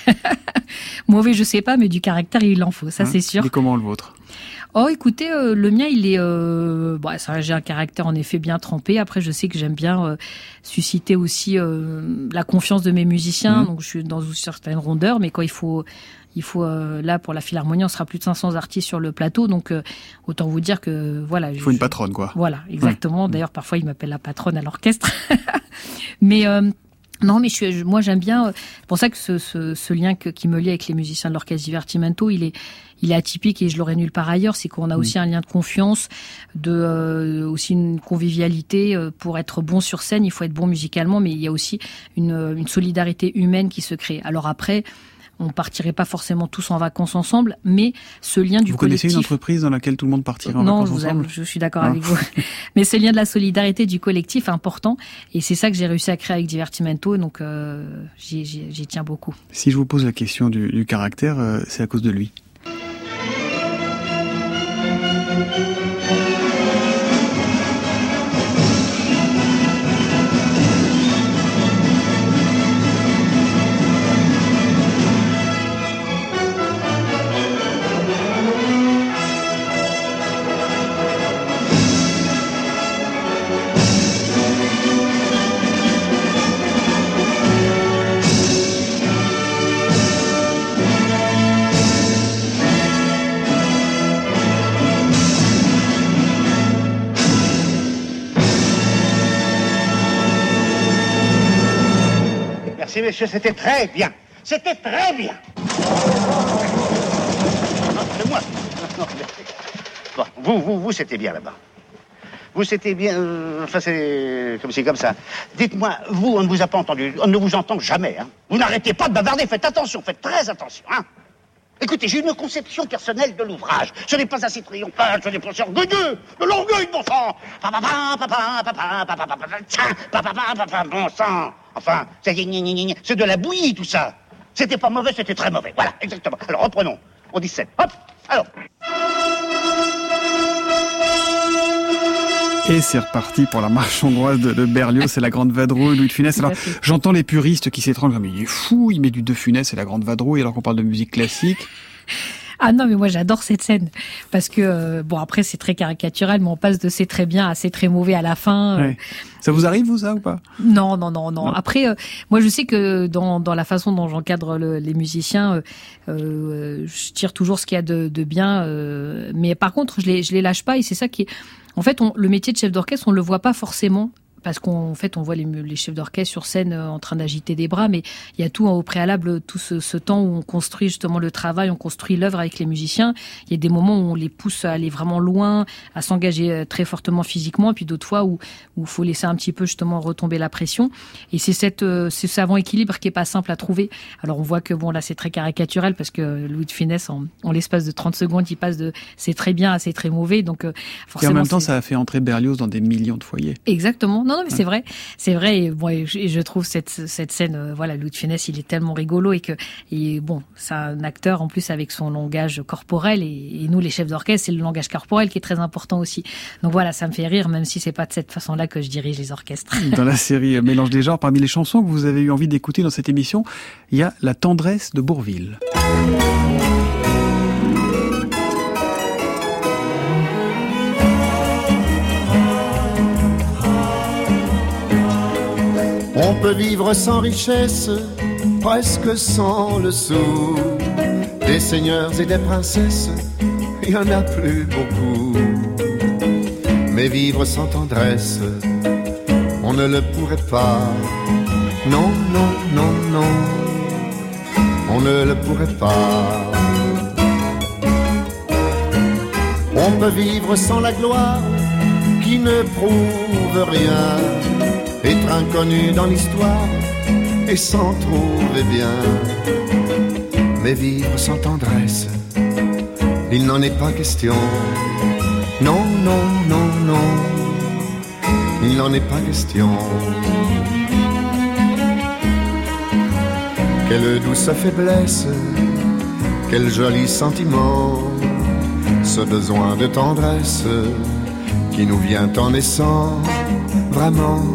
Mauvais, je sais pas, mais du caractère, il en faut, ça hein c'est sûr. Et comment le vôtre? Oh, écoutez, euh, le mien, il est. Euh, bon, j'ai un caractère en effet bien trempé. Après, je sais que j'aime bien euh, susciter aussi euh, la confiance de mes musiciens. Mmh. Donc, je suis dans une certaine rondeur, mais quand il faut il faut euh, là pour la Philharmonie, on sera plus de 500 artistes sur le plateau, donc euh, autant vous dire que voilà. Il faut une patronne, quoi. Voilà, exactement. D'ailleurs, parfois, il m'appelle la patronne à l'orchestre. mais euh, non, mais je, moi j'aime bien. C'est pour ça que ce, ce, ce lien que, qui me lie avec les musiciens de l'orchestre Divertimento, il est, il est atypique et je l'aurais nulle part ailleurs. C'est qu'on a aussi un lien de confiance, de aussi une convivialité. Pour être bon sur scène, il faut être bon musicalement, mais il y a aussi une, une solidarité humaine qui se crée. Alors après, on partirait pas forcément tous en vacances ensemble, mais ce lien du vous collectif. Vous connaissez une entreprise dans laquelle tout le monde partirait en vacances ensemble Non, je suis d'accord avec vous. mais ce lien de la solidarité du collectif est important, et c'est ça que j'ai réussi à créer avec Divertimento, donc euh, j'y tiens beaucoup. Si je vous pose la question du, caractère, euh, c'est à cause de lui. Messieurs, c'était très bien. C'était très bien. Bon, vous, vous, vous, c'était bien là-bas. Vous, c'était bien. euh, enfin, c'est comme c'est comme ça. Dites-moi, vous, on ne vous a pas entendu. On ne vous entend jamais. Hein. Vous n'arrêtez pas de bavarder. Faites attention, faites très attention. Hein. Écoutez, j'ai une conception personnelle de l'ouvrage. Ce n'est pas assez triomphal, ce n'est pas assez orgueilleux. De l'orgueil, bon sang. Bon sang. Enfin, c'est de la bouillie, tout ça. C'était pas mauvais, c'était très mauvais. Voilà, exactement. Alors, reprenons. On dit 7. Hop, alors. Et c'est reparti pour la marche hongroise de, de Berlioz, c'est la grande vadrouille, Louis de Funès. Alors, j'entends les puristes qui s'étranglent, mais il est fou, il met du De Funès et la grande vadrouille alors qu'on parle de musique classique. Ah non, mais moi j'adore cette scène parce que euh, bon après c'est très caricatural, mais on passe de c'est très bien à c'est très mauvais à la fin. euh. Ouais. Ça vous arrive, vous, ça, ou pas? Non, non, non, non. Après, euh, moi, je sais que dans, dans la façon dont j'encadre le- les musiciens, je tire toujours ce qu'il y a de, de bien. euh, mais par contre, je les, je les lâche pas et c'est ça qui est. En fait, on, le métier de chef d'orchestre, on le voit pas forcément. Parce qu'en fait, on voit les, chefs d'orchestre sur scène euh, en train d'agiter des bras, mais il y a tout au préalable, tout ce, ce temps où on construit justement le travail, on construit l'œuvre avec les musiciens. Il y a des moments où on les pousse à aller vraiment loin, à s'engager euh, très fortement physiquement, et puis d'autres fois où où faut laisser un petit peu justement retomber la pression. Et c'est cette euh, ce savant équilibre qui est pas simple à trouver. Alors on voit que bon là c'est très caricatural parce que Louis de Funès en, en l'espace de 30 secondes il passe de c'est très bien à c'est très mauvais. Donc euh, Et en forcément même temps, ça a fait entrer Berlioz dans des millions de foyers. Exactement. Non, non, mais c'est vrai, c'est vrai. Et, bon, et je, trouve cette cette scène, euh, voilà, Louis de Funès, il est tellement rigolo et que, et bon, c'est un acteur en plus avec son langage corporel et, et nous, les chefs d'orchestre, c'est le langage corporel qui est très important aussi. Donc voilà, ça me fait rire, même si c'est pas de cette façon-là que je dirige les orchestres. Dans la série euh, Mélange des genres, parmi les chansons que vous avez eu envie d'écouter dans cette émission, il y a La tendresse de Bourville. On peut vivre sans richesse, presque sans le sou. Des seigneurs et des princesses, il y en a plus beaucoup. Mais vivre sans tendresse, on ne le pourrait pas. Non, non, non, non, on ne le pourrait pas. On peut vivre sans la gloire qui ne prouve rien, inconnu dans l'histoire et s'en trouver bien. Mais vivre sans tendresse, il n'en est pas question. Non, non, non, non, il n'en est pas question. Quelle douce faiblesse, quel joli sentiment, ce besoin de tendresse qui nous vient en naissant, vraiment,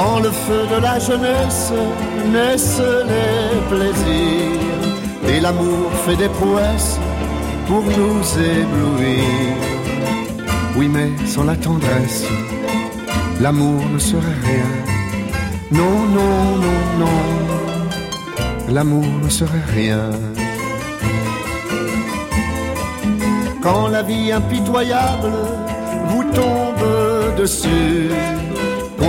Dans le feu de la jeunesse naissent les plaisirs et l'amour fait des prouesses pour nous éblouir. Oui, mais sans la tendresse, l'amour ne serait rien. Non, non, non, non, l'amour ne serait rien. Quand la vie impitoyable vous tombe dessus,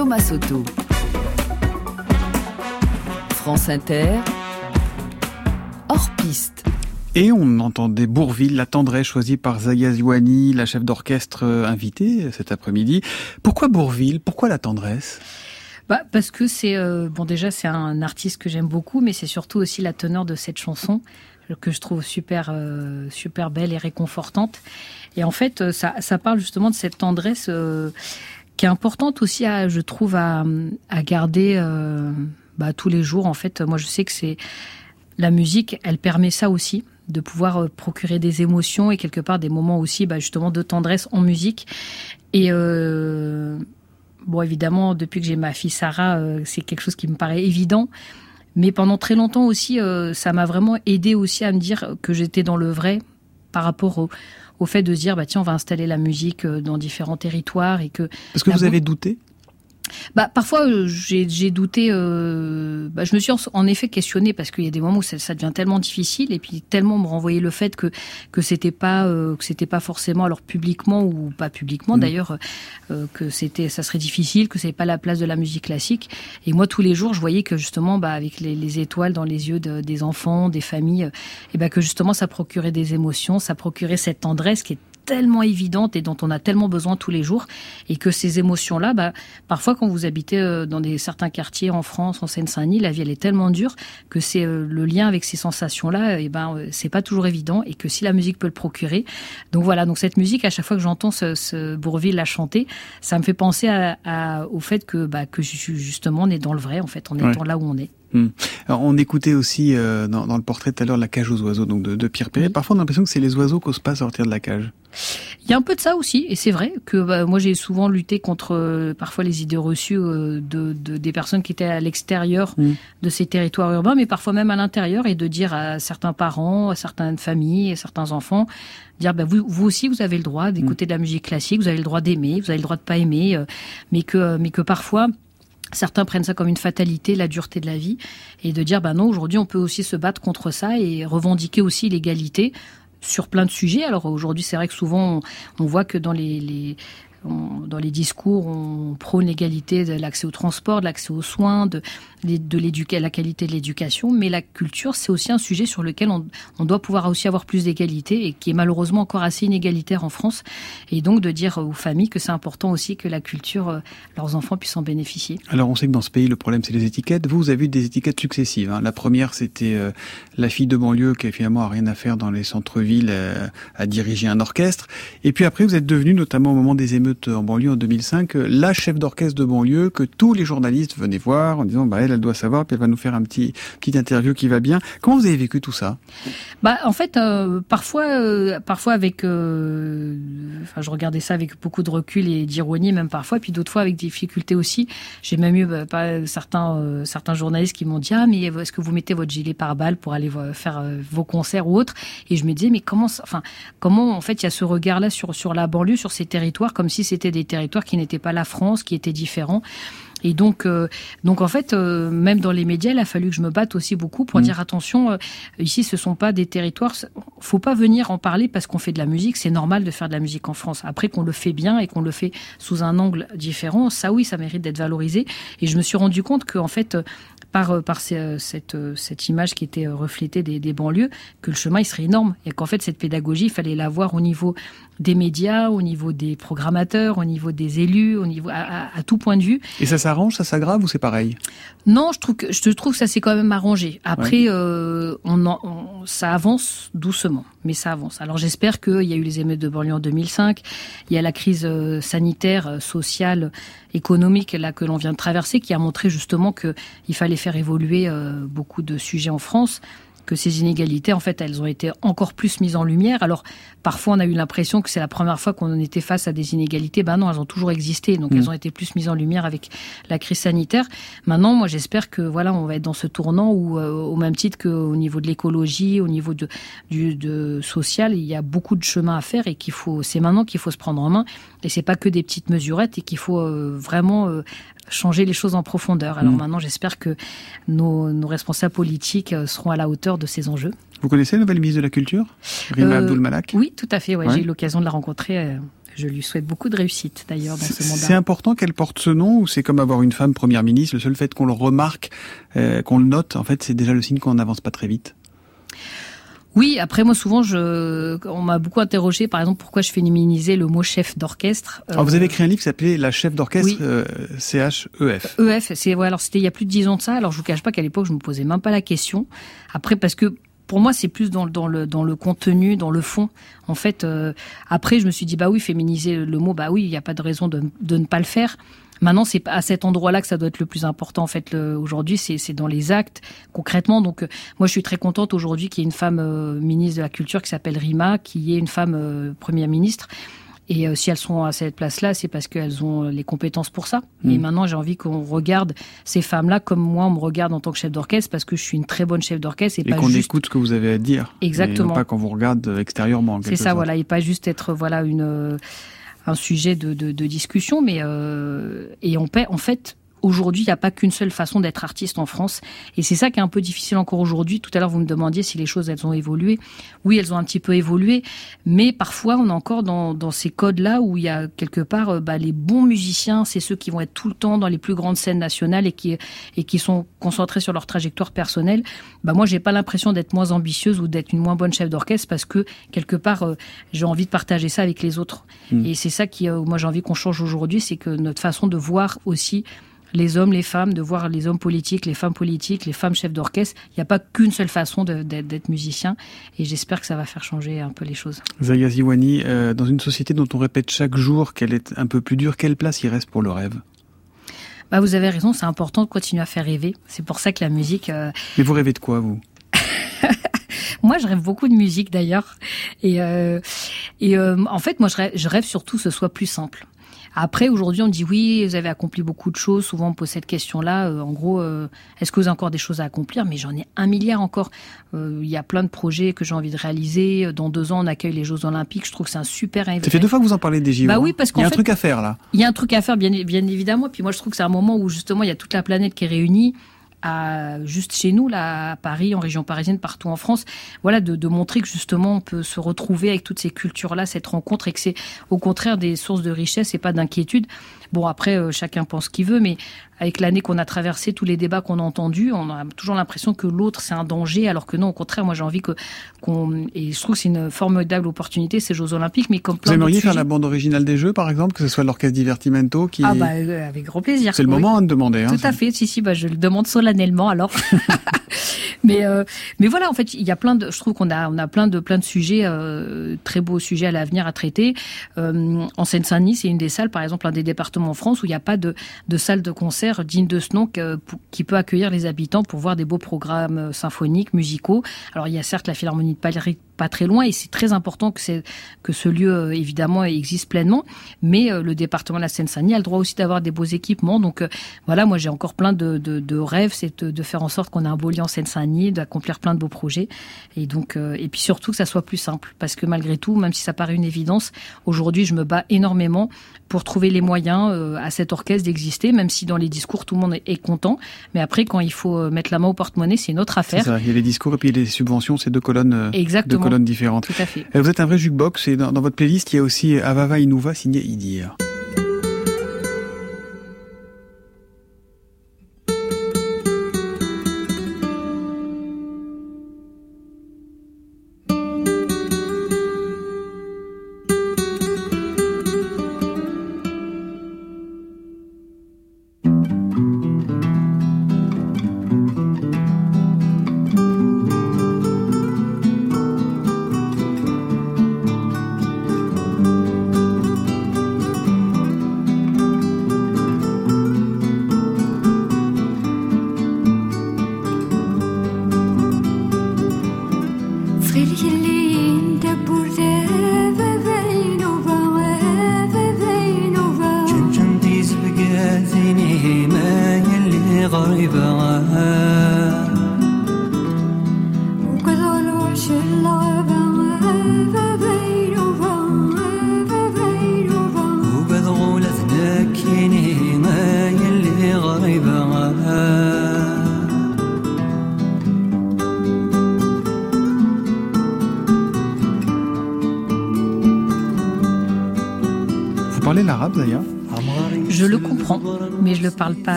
Thomas Soto. France Inter, hors piste. Et on entendait Bourville, la tendresse choisie par Zaya Zouani, la chef d'orchestre euh, invitée cet après-midi. Pourquoi Bourville? Pourquoi la tendresse? Bah, parce que c'est euh, bon déjà c'est un artiste que j'aime beaucoup, mais c'est surtout aussi la teneur de cette chanson que je trouve super euh, super belle et réconfortante. Et en fait, ça, ça parle justement de cette tendresse qui est importante aussi, je trouve, à, garder bah, tous les jours. En fait, moi je sais que c'est la musique, elle permet ça aussi de pouvoir euh, procurer des émotions et quelque part des moments aussi bah, justement de tendresse en musique. Et euh, bon, évidemment, depuis que j'ai ma fille Sarah, euh, c'est quelque chose qui me paraît évident. Mais pendant très longtemps aussi, ça m'a vraiment aidé aussi à me dire que j'étais dans le vrai par rapport au, au, fait de se dire bah tiens on va installer la musique dans différents territoires et que parce que vous avez douté? Bah, parfois, euh, j'ai douté. Euh, bah, je me suis en, effet questionné parce qu'il y a des moments où ça, ça, devient tellement difficile et puis tellement me renvoyer le fait que que c'était pas euh, que c'était pas forcément alors publiquement ou pas publiquement mmh. d'ailleurs euh, que c'était ça serait difficile que c'est pas la place de la musique classique. Et moi, tous les jours, je voyais que justement, bah, avec les, les étoiles dans les yeux de, des enfants, des familles, et bah, que justement, ça procurait des émotions, ça procurait cette tendresse qui est tellement évidente et dont on a tellement besoin tous les jours et que ces émotions-là, bah, parfois quand vous habitez euh, dans des certains quartiers en France, en Seine-Saint-Denis, la vie elle est tellement dure que c'est euh, le lien avec ces sensations-là, et eh ben euh, c'est pas toujours évident et que si la musique peut le procurer, donc voilà, donc cette musique à chaque fois que j'entends ce, ce, Bourville la chanter, ça me fait penser à, au fait que bah, que justement on est dans le vrai en fait, en étant là où on est. Hmm. Alors, on écoutait aussi dans, dans, le portrait tout à l'heure la cage aux oiseaux donc de, de Pierre Perret. Parfois on a l'impression que c'est les oiseaux qui n'osent pas sortir de la cage. Il y a un peu de ça aussi, et c'est vrai que bah, moi j'ai souvent lutté contre euh, parfois les idées reçues euh, de, de, des personnes qui étaient à l'extérieur mm. de ces territoires urbains, mais parfois même à l'intérieur, et de dire à certains parents, à certaines familles, à certains enfants, dire bah, vous, vous aussi vous avez le droit d'écouter mm. de la musique classique, vous avez le droit d'aimer, vous avez le droit de pas aimer, euh, mais que mais que parfois Certains prennent ça comme une fatalité, la dureté de la vie, et de dire, bah non, aujourd'hui, on peut aussi se battre contre ça et revendiquer aussi l'égalité sur plein de sujets. Alors aujourd'hui, c'est vrai que souvent, on, voit que dans les, les dans les discours, on prône l'égalité de l'accès au transport, de l'accès aux soins, de, de la qualité de l'éducation. Mais la culture, c'est aussi un sujet sur lequel on, on doit pouvoir aussi avoir plus d'égalité et qui est malheureusement encore assez inégalitaire en France. Et donc de dire aux familles que c'est important aussi que la culture, euh, leurs enfants puissent en bénéficier. Alors on sait que dans ce pays, le problème, c'est les étiquettes. Vous, vous avez eu des étiquettes successives. Hein. La première, c'était euh, la fille de banlieue qui finalement a rien à faire dans les centres-villes, euh, à diriger un orchestre. Et puis après, vous êtes devenu, notamment au moment des émeutes en banlieue en 2005, la chef d'orchestre de banlieue que tous les journalistes venaient voir en disant bah elle, elle doit savoir, puis elle va nous faire un petit petite interview qui va bien. Comment vous avez vécu tout ça? Bah en fait, euh, parfois, euh, parfois avec, euh, je regardais ça avec beaucoup de recul et d'ironie même parfois, puis d'autres fois avec des difficultés aussi. J'ai même eu bah, pas certains certains journalistes qui m'ont dit ah mais est-ce que vous mettez votre gilet pare-balles pour aller faire vos concerts ou autres Et je me disais mais comment, enfin comment en fait il y a ce regard là sur sur la banlieue, sur ces territoires comme si c'était des territoires qui n'étaient pas la France, qui étaient différents? Et donc, euh, donc en fait, euh, même dans les médias, il a fallu que je me batte aussi beaucoup pour mm. dire attention, euh, ici, ce sont pas des territoires. Faut pas venir en parler parce qu'on fait de la musique. C'est normal de faire de la musique en France. Après qu'on le fait bien et qu'on le fait sous un angle différent, ça oui, ça mérite d'être valorisé. Et je me suis rendu compte qu'en fait, par, par cette, cette image qui était reflétée des, des banlieues, que le chemin il serait énorme et qu'en fait cette pédagogie, il fallait l'avoir au niveau des médias, au niveau des programmateurs, au niveau des élus, au niveau à, à, tout point de vue. Et ça s'arrange, ça s'aggrave ou c'est pareil? Non, je trouve que je trouve que ça s'est quand même arrangé. Après, euh, on, on, ça avance doucement, mais ça avance. Alors j'espère qu'il y a eu les émeutes de banlieue en 2005, il y a la crise euh, sanitaire, euh, sociale, économique là que l'on vient de traverser, qui a montré justement que il fallait faire évoluer euh, beaucoup de sujets en France que ces inégalités, en fait, elles ont été encore plus mises en lumière. Alors, parfois, on a eu l'impression que c'est la première fois qu'on était face à des inégalités. Ben non, elles ont toujours existé. Donc, elles mm. ont été plus mises en lumière avec la crise sanitaire. Maintenant, moi, j'espère que, voilà, on va être dans ce tournant où, euh, au même titre qu'au niveau de l'écologie, au niveau de, du de social, il y a beaucoup de chemin à faire et qu'il faut, c'est maintenant qu'il faut se prendre en main. Et c'est pas que des petites mesurettes et qu'il faut euh, vraiment euh, changer les choses en profondeur. Alors mm. maintenant, j'espère que nos, nos, responsables politiques euh, seront à la hauteur de ces enjeux. Vous connaissez la nouvelle ministre de la Culture, Rima euh, Abdul Malak Oui, tout à fait. Ouais, J'ai eu l'occasion de la rencontrer. Euh, je lui souhaite beaucoup de réussite d'ailleurs dans ce mandat. C'est important qu'elle porte ce nom ou c'est comme avoir une femme première ministre Le seul fait qu'on le remarque, euh, qu'on le note, en fait, c'est déjà le signe qu'on n'avance pas très vite? Oui, après moi souvent, je, on m'a beaucoup interrogé, par exemple, pourquoi je féminisais le mot chef d'orchestre. Alors vous avez écrit un livre qui s'appelait La chef d'orchestre euh, CHEF. EF, c'est ouais, alors c'était il y a plus de dix ans de ça. Alors je vous cache pas qu'à l'époque je me posais même pas la question. Après parce que pour moi, c'est plus dans, dans, le, dans le contenu, dans le fond. En fait, euh, après, je me suis dit, bah oui, féminiser le mot, bah oui, il n'y a pas de raison de, de ne pas le faire. Maintenant, c'est à cet endroit-là que ça doit être le plus important. En fait, aujourd'hui, c'est dans les actes, concrètement. Donc, euh, moi, je suis très contente aujourd'hui qu'il y ait une femme euh, ministre de la Culture qui s'appelle Rima, qu'il y ait une femme euh, première ministre. Et si elles sont à cette place-là, c'est parce qu'elles ont les compétences pour ça. Et mm. maintenant, j'ai envie qu'on regarde ces femmes-là comme moi, on me regarde en tant que chef d'orchestre, parce que je suis une très bonne chef d'orchestre. Et, qu'on écoute ce que vous avez à dire. Exactement. Et non pas qu'on vous regarde extérieurement. C'est ça, voilà. Et pas juste être, voilà, une un sujet de, de, de discussion, mais euh, et on paie, en fait, aujourd'hui, il n'y a pas qu'une seule façon d'être artiste en France. Et c'est ça qui est un peu difficile encore aujourd'hui. Tout à l'heure, vous me demandiez si les choses, elles ont évolué. Oui, elles ont un petit peu évolué. Mais parfois, on est encore dans, dans ces codes-là où il y a quelque part, euh, bah, les bons musiciens, c'est ceux qui vont être tout le temps dans les plus grandes scènes nationales et qui, et qui sont concentrés sur leur trajectoire personnelle. Bah, moi, j'ai pas l'impression d'être moins ambitieuse ou d'être une moins bonne chef d'orchestre parce que quelque part, euh, j'ai envie de partager ça avec les autres. Mmh. Et c'est ça qui, euh, moi, j'ai envie qu'on change aujourd'hui, c'est que notre façon de voir aussi les hommes, les femmes, de voir les hommes politiques, les femmes politiques, les femmes chefs d'orchestre. Il n'y a pas qu'une seule façon d'être musicien et j'espère que ça va faire changer un peu les choses. Zaya Ziwani, euh, dans une société dont on répète chaque jour qu'elle est un peu plus dure, quelle place il reste pour le rêve? Bah, Vous avez raison, c'est important de continuer à faire rêver. C'est pour ça que la musique... Euh, Mais vous rêvez de quoi, vous? Moi, je rêve beaucoup de musique d'ailleurs. Et, euh, et en fait, moi, je rêve, je rêve surtout que ce soit plus simple. Après, aujourd'hui, on dit oui, vous avez accompli beaucoup de choses. Souvent, on pose cette question-là. Euh, en gros, euh, est-ce que vous avez encore des choses à accomplir? Mais j'en ai un milliard encore. Euh, il y a plein de projets que j'ai envie de réaliser. Dans deux ans, on accueille les Jeux Olympiques. Je trouve que c'est un super événement. Ça fait deux fois que vous en parlez des JO. Bah oui, parce qu'il y a un truc à faire là. Il y a un truc à faire, bien, bien évidemment. Et puis moi, je trouve que c'est un moment où justement, il y a toute la planète qui est réunie à, juste chez nous, là, à Paris, en région parisienne, partout en France, voilà, de, de montrer que justement on peut se retrouver avec toutes ces cultures-là, cette rencontre, et que c'est au contraire des sources de richesse et pas d'inquiétude. Bon, après, euh, chacun pense ce qu'il veut, mais avec l'année qu'on a traversée, tous les débats qu'on a entendus, on a toujours l'impression que l'autre c'est un danger, alors que non, au contraire, moi j'ai envie que qu'on et je trouve que c'est une formidable opportunité ces Jeux Olympiques, mais comme plein Vous aimeriez faire la bande originale des Jeux, par exemple, que ce soit l'orchestre Divertimento qui ah bah euh, avec grand plaisir. C'est le moment à de demander. Hein, Tout à fait, si si, bah je le demande solennellement alors. mais euh, mais voilà, en fait, il y a plein de, je trouve qu'on a on a plein de plein de sujets, euh, très beaux sujets à l'avenir à traiter. En Seine-Saint-Denis, c'est une des salles, par exemple, un des départements en France où il n'y a pas de salle de concert digne de ce nom qui peut accueillir les habitants pour voir des beaux programmes symphoniques, musicaux. Alors il y a certes la Philharmonie de Paris pas très loin et c'est très important que, c'est, que ce lieu euh, évidemment existe pleinement. Mais euh, le département de la Seine-Saint-Denis a le droit aussi d'avoir des beaux équipements. Donc euh, voilà, moi j'ai encore plein de, de, de rêves, c'est de, de, faire en sorte qu'on ait un beau lieu en Seine-Saint-Denis, d'accomplir plein de beaux projets et donc et puis surtout que ça soit plus simple parce que malgré tout, même si ça paraît une évidence, aujourd'hui je me bats énormément pour trouver les moyens à cet orchestre d'exister, même si dans les discours tout le monde est, content. Mais après, quand il faut mettre la main au porte-monnaie, c'est une autre affaire. Ça, il y a les discours et puis les subventions, c'est deux colonnes. Exactement colonnes différentes. Tout à fait. Vous êtes un vrai jukebox et dans, dans votre playlist, il y a aussi Avava Inuva signé Idir.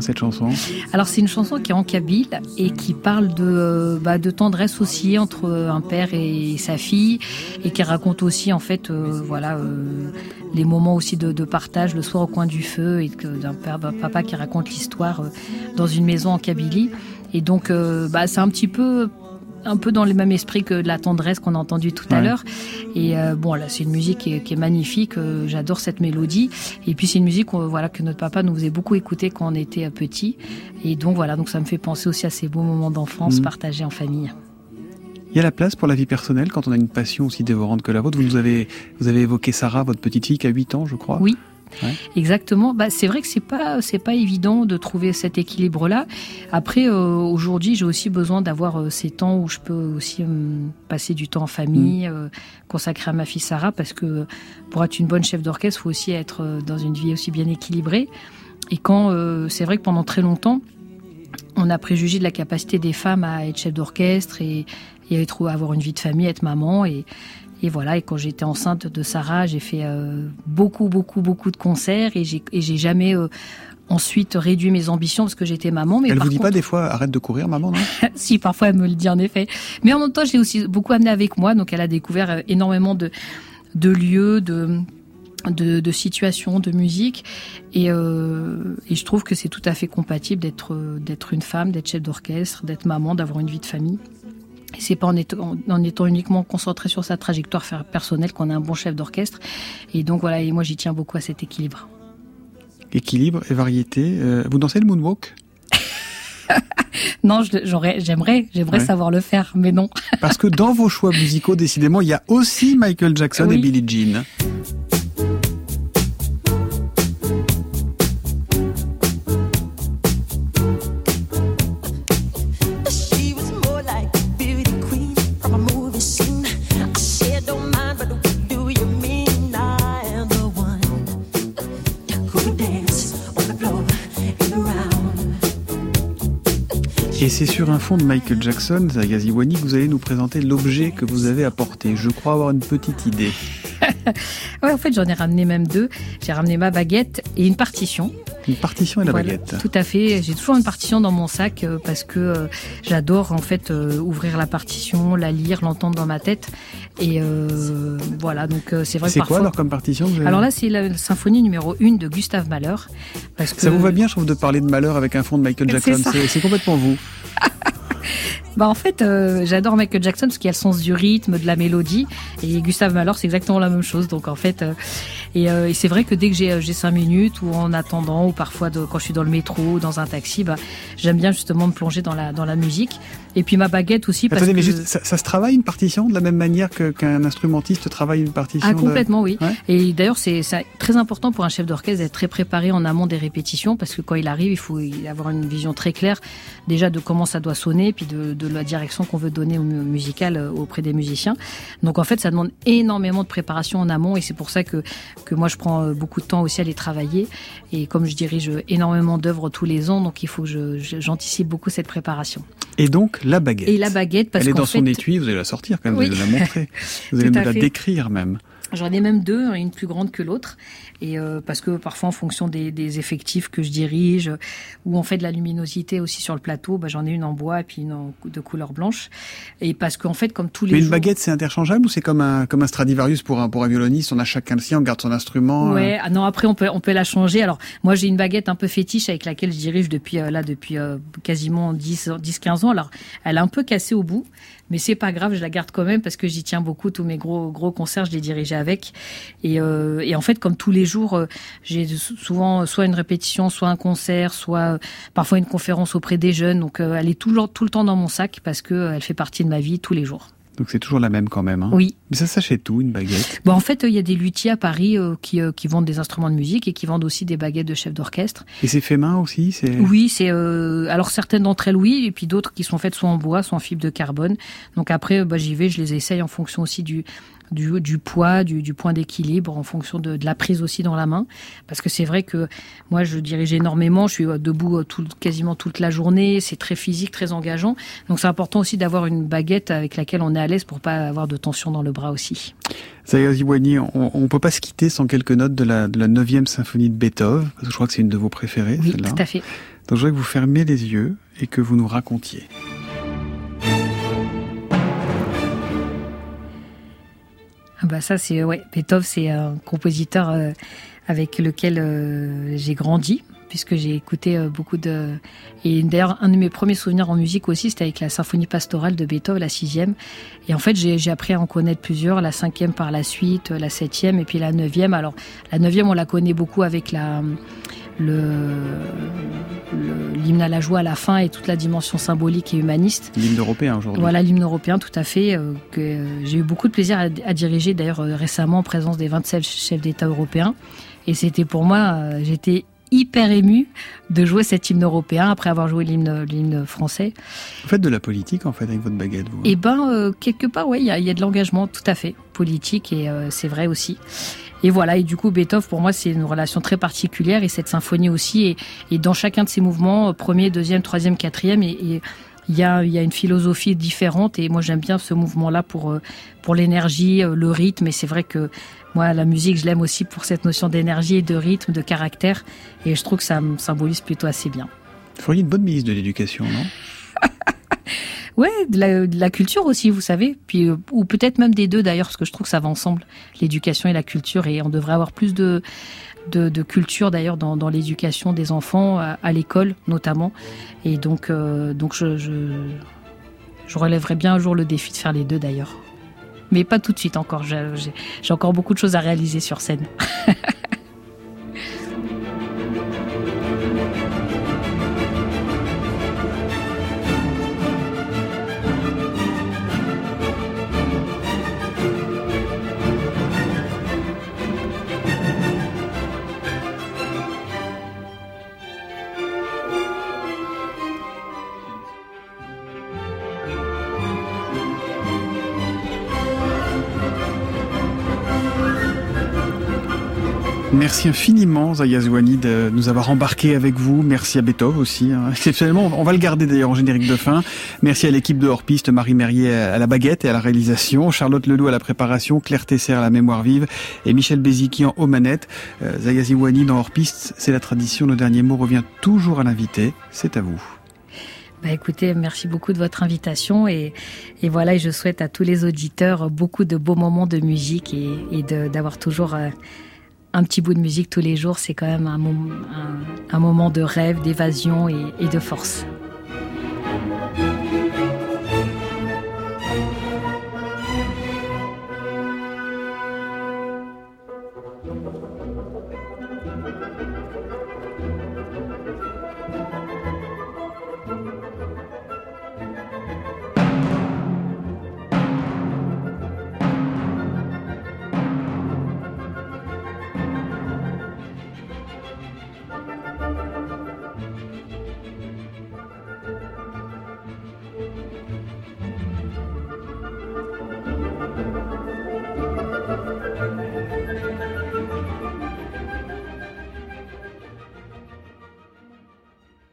Cette chanson Alors c'est une chanson qui est en kabyle et qui parle de, euh, bah, de tendresse aussi entre un père et sa fille et qui raconte aussi en fait euh, voilà euh, les moments aussi de, partage le soir au coin du feu et d'un père papa qui raconte l'histoire dans une maison en Kabylie. Et donc bah, c'est un petit peu un peu dans le même esprit que la tendresse qu'on a entendu tout à l'heure. Et euh, bon, là, c'est une musique qui est, magnifique. Euh, j'adore cette mélodie. Et puis c'est une musique, voilà, que notre papa nous faisait beaucoup écouter quand on était petit. Et donc voilà, donc ça me fait penser aussi à ces beaux moments d'enfance mhm. partagés en famille. Il y a la place pour la vie personnelle quand on a une passion aussi dévorante que la vôtre. Vous nous avez, vous avez évoqué Sarah, votre petite fille qui a 8 ans, je crois. Oui. Exactement. Bah, c'est vrai que c'est pas c'est pas évident de trouver cet équilibre là. Après euh, aujourd'hui, j'ai aussi besoin d'avoir euh, ces temps où je peux aussi euh, passer du temps en famille, mm. consacré à ma fille Sarah parce que pour être une bonne chef d'orchestre, il faut aussi être dans une vie aussi bien équilibrée. Et quand c'est vrai que pendant très longtemps, on a préjugé de la capacité des femmes à être chef d'orchestre et, et à avoir une vie de famille, être maman et et voilà, et quand j'étais enceinte de Sarah, j'ai fait euh, beaucoup, beaucoup, beaucoup de concerts et j'ai, jamais euh, ensuite réduit mes ambitions parce que j'étais maman. Mais elle vous dit pas des fois arrête de courir, maman, non? Si, parfois elle me le dit en effet. Mais en même temps, je l'ai aussi beaucoup amené avec moi, donc elle a découvert euh, énormément de de lieux, de de, de situations, de musique, et, euh, et je trouve que c'est tout à fait compatible d'être d'être une femme, d'être chef d'orchestre, d'être maman, d'avoir une vie de famille. C'est pas en étant, en étant, uniquement concentré sur sa trajectoire personnelle qu'on a un bon chef d'orchestre. Et donc voilà, et moi j'y tiens beaucoup à cet équilibre. Équilibre et variété. Euh, vous dansez le moonwalk? Non, j'aimerais, j'aimerais, j'aimerais savoir le faire, mais non. Parce que dans vos choix musicaux, décidément, il y a aussi Michael Jackson et Billie Jean. C'est sur un fond de Michael Jackson, Zagaziwani, que vous allez nous présenter l'objet que vous avez apporté. Je crois avoir une petite idée. ouais, en fait, j'en ai ramené même deux. J'ai ramené ma baguette et une partition. Une partition et la baguette. Tout à fait. J'ai toujours une partition dans mon sac euh, parce que euh, j'adore en fait euh, ouvrir la partition, la lire, l'entendre dans ma tête. Et voilà, donc c'est vrai. C'est quoi alors comme partition Alors là, c'est la symphonie numéro 1 de Gustave Mahler. Parce que... Ça vous va bien, je trouve, de parler de Mahler avec un fond de Michael Jackson. C'est complètement vous. Bah en fait, euh, j'adore Michael Jackson parce qu'il a le sens du rythme, de la mélodie, et Gustave Mahler c'est exactement la même chose. Donc en fait, euh, et, euh, et c'est vrai que dès que j'ai j'ai cinq minutes ou en attendant ou parfois de, quand je suis dans le métro, dans un taxi, bah j'aime bien justement me plonger dans la dans la musique. Et puis ma baguette aussi. Parce Attendez, mais juste, ça, ça, se travaille une partition de la même manière qu'un instrumentiste travaille une partition. Ah complètement oui. Et d'ailleurs c'est très important pour un chef d'orchestre d'être très préparé en amont des répétitions parce que quand il arrive, il faut avoir une vision très claire déjà de comment ça doit sonner, puis de, de la direction qu'on veut donner au musical euh, auprès des musiciens. Donc en fait, ça demande énormément de préparation en amont et c'est pour ça que que moi je prends euh, beaucoup de temps aussi à les travailler. Et comme je dirige énormément d'œuvres tous les ans, donc il faut que j'anticipe beaucoup cette préparation. Et donc la baguette. Et la baguette parce Elle est dans son étui, vous allez la sortir quand même, vous allez la montrer, vous allez nous la décrire même. J'en ai même deux, une plus grande que l'autre, et euh, parce que parfois en fonction des, des, effectifs que je dirige ou en fait de la luminosité aussi sur le plateau, bah, j'en ai une en bois et puis une de couleur blanche. Et parce qu'en fait, comme tous les mais une baguette c'est interchangeable ou c'est comme un comme un Stradivarius pour un pour un violoniste, on a chacun le sien, on garde son instrument. Euh ouais, ah non après on peut on peut la changer. Alors moi j'ai une baguette un peu fétiche avec laquelle je dirige depuis euh, là depuis quasiment 10 10 15 ans. Alors elle est un peu cassée au bout, mais c'est pas grave, je la garde quand même parce que j'y tiens beaucoup. Tous mes gros gros concerts, je les dirige avec. Et, euh, et en fait, comme tous les jours, euh, j'ai souvent soit une répétition, soit un concert, soit euh, parfois une conférence auprès des jeunes. Donc, elle est tout, tout le temps dans mon sac parce que elle fait partie de ma vie tous les jours. Donc c'est toujours la même quand même. Hein oui. Mais ça s'achète où une baguette bon, En fait, il y a des luthiers à Paris euh, qui, euh, qui vendent des instruments de musique et qui vendent aussi des baguettes de chef d'orchestre. Et c'est fait main aussi c'est... Oui, c'est euh, alors certaines d'entre elles oui, et puis d'autres qui sont faites soit en bois, soit en fibre de carbone. Donc après, bah, j'y vais, je les essaye en fonction aussi du du, du poids, du, du point d'équilibre en fonction de, de, la prise aussi dans la main. Parce que c'est vrai que moi, je dirige énormément, je suis debout tout, quasiment toute la journée, c'est très physique, très engageant. Donc c'est important aussi d'avoir une baguette avec laquelle on est à l'aise pour pas avoir de tension dans le bras aussi. Zaya Ziwani, on ne peut pas se quitter sans quelques notes de la, de la 9e symphonie de Beethoven, parce que je crois que c'est une de vos préférées. Oui, tout à fait. Donc je voudrais que vous fermiez les yeux et que vous nous racontiez. Bah ça c'est ouais, Beethoven c'est un compositeur euh, avec lequel euh, j'ai grandi puisque j'ai écouté euh, beaucoup de et d'ailleurs un de mes premiers souvenirs en musique aussi c'était avec la symphonie pastorale de Beethoven la sixième. Et en fait j'ai appris à en connaître plusieurs la cinquième par la suite la septième et puis la neuvième. Alors la neuvième on la connaît beaucoup avec la l'hymne à la joie à la fin et toute la dimension symbolique et humaniste. L'hymne européen aujourd'hui. Voilà, l'hymne européen, tout à fait, euh, que euh, j'ai eu beaucoup de plaisir à, diriger d'ailleurs euh, récemment en présence des 27 chefs d'État européens. Et c'était pour moi, j'étais hyper ému de jouer cet hymne européen après avoir joué l'hymne français. Vous faites de la politique en fait avec votre baguette, vous Eh ben, quelque part, oui, il y, a de l'engagement, tout à fait, politique et c'est vrai aussi. Et voilà, et du coup, Beethoven, pour moi, c'est une relation très particulière, et cette symphonie aussi, et, et dans chacun de ces mouvements, euh, premier, deuxième, troisième, quatrième, et, et il y a, il y a une philosophie différente et moi j'aime bien ce mouvement-là pour euh, pour l'énergie, euh, le rythme et c'est vrai que moi la musique je l'aime aussi pour cette notion d'énergie et de rythme, de caractère et je trouve que ça me symbolise plutôt assez bien. Vous feriez une bonne ministre de l'éducation, non? Ouais, de la, de la, culture aussi, vous savez. Puis euh, ou peut-être même des deux d'ailleurs, parce que je trouve que ça va ensemble, l'éducation et la culture. Et on devrait avoir plus de de, de culture d'ailleurs dans, dans l'éducation des enfants à, l'école notamment. Et donc euh, donc je, je je relèverai bien un jour le défi de faire les deux d'ailleurs. Mais pas tout de suite encore. J'ai encore beaucoup de choses à réaliser sur scène. Merci infiniment, Zaya Zouani, de nous avoir embarqué avec vous. Merci à Beethoven aussi, hein. exceptionnellement. On va le garder d'ailleurs en générique de fin. Merci à l'équipe de Hors-Piste, Marie Merrier à la baguette et à la réalisation, Charlotte Leloup à la préparation, Claire Tesser à la mémoire vive et Michel Béziquian aux manettes. Euh, Zaya Zouani dans Hors-Piste, c'est la tradition. Le dernier mot revient toujours à l'invité. C'est à vous. Bah écoutez, merci beaucoup de votre invitation et, et voilà, je souhaite à tous les auditeurs beaucoup de beaux moments de musique et, et d'avoir toujours euh, un petit bout de musique tous les jours, c'est quand même un, moment, de rêve, d'évasion et de force.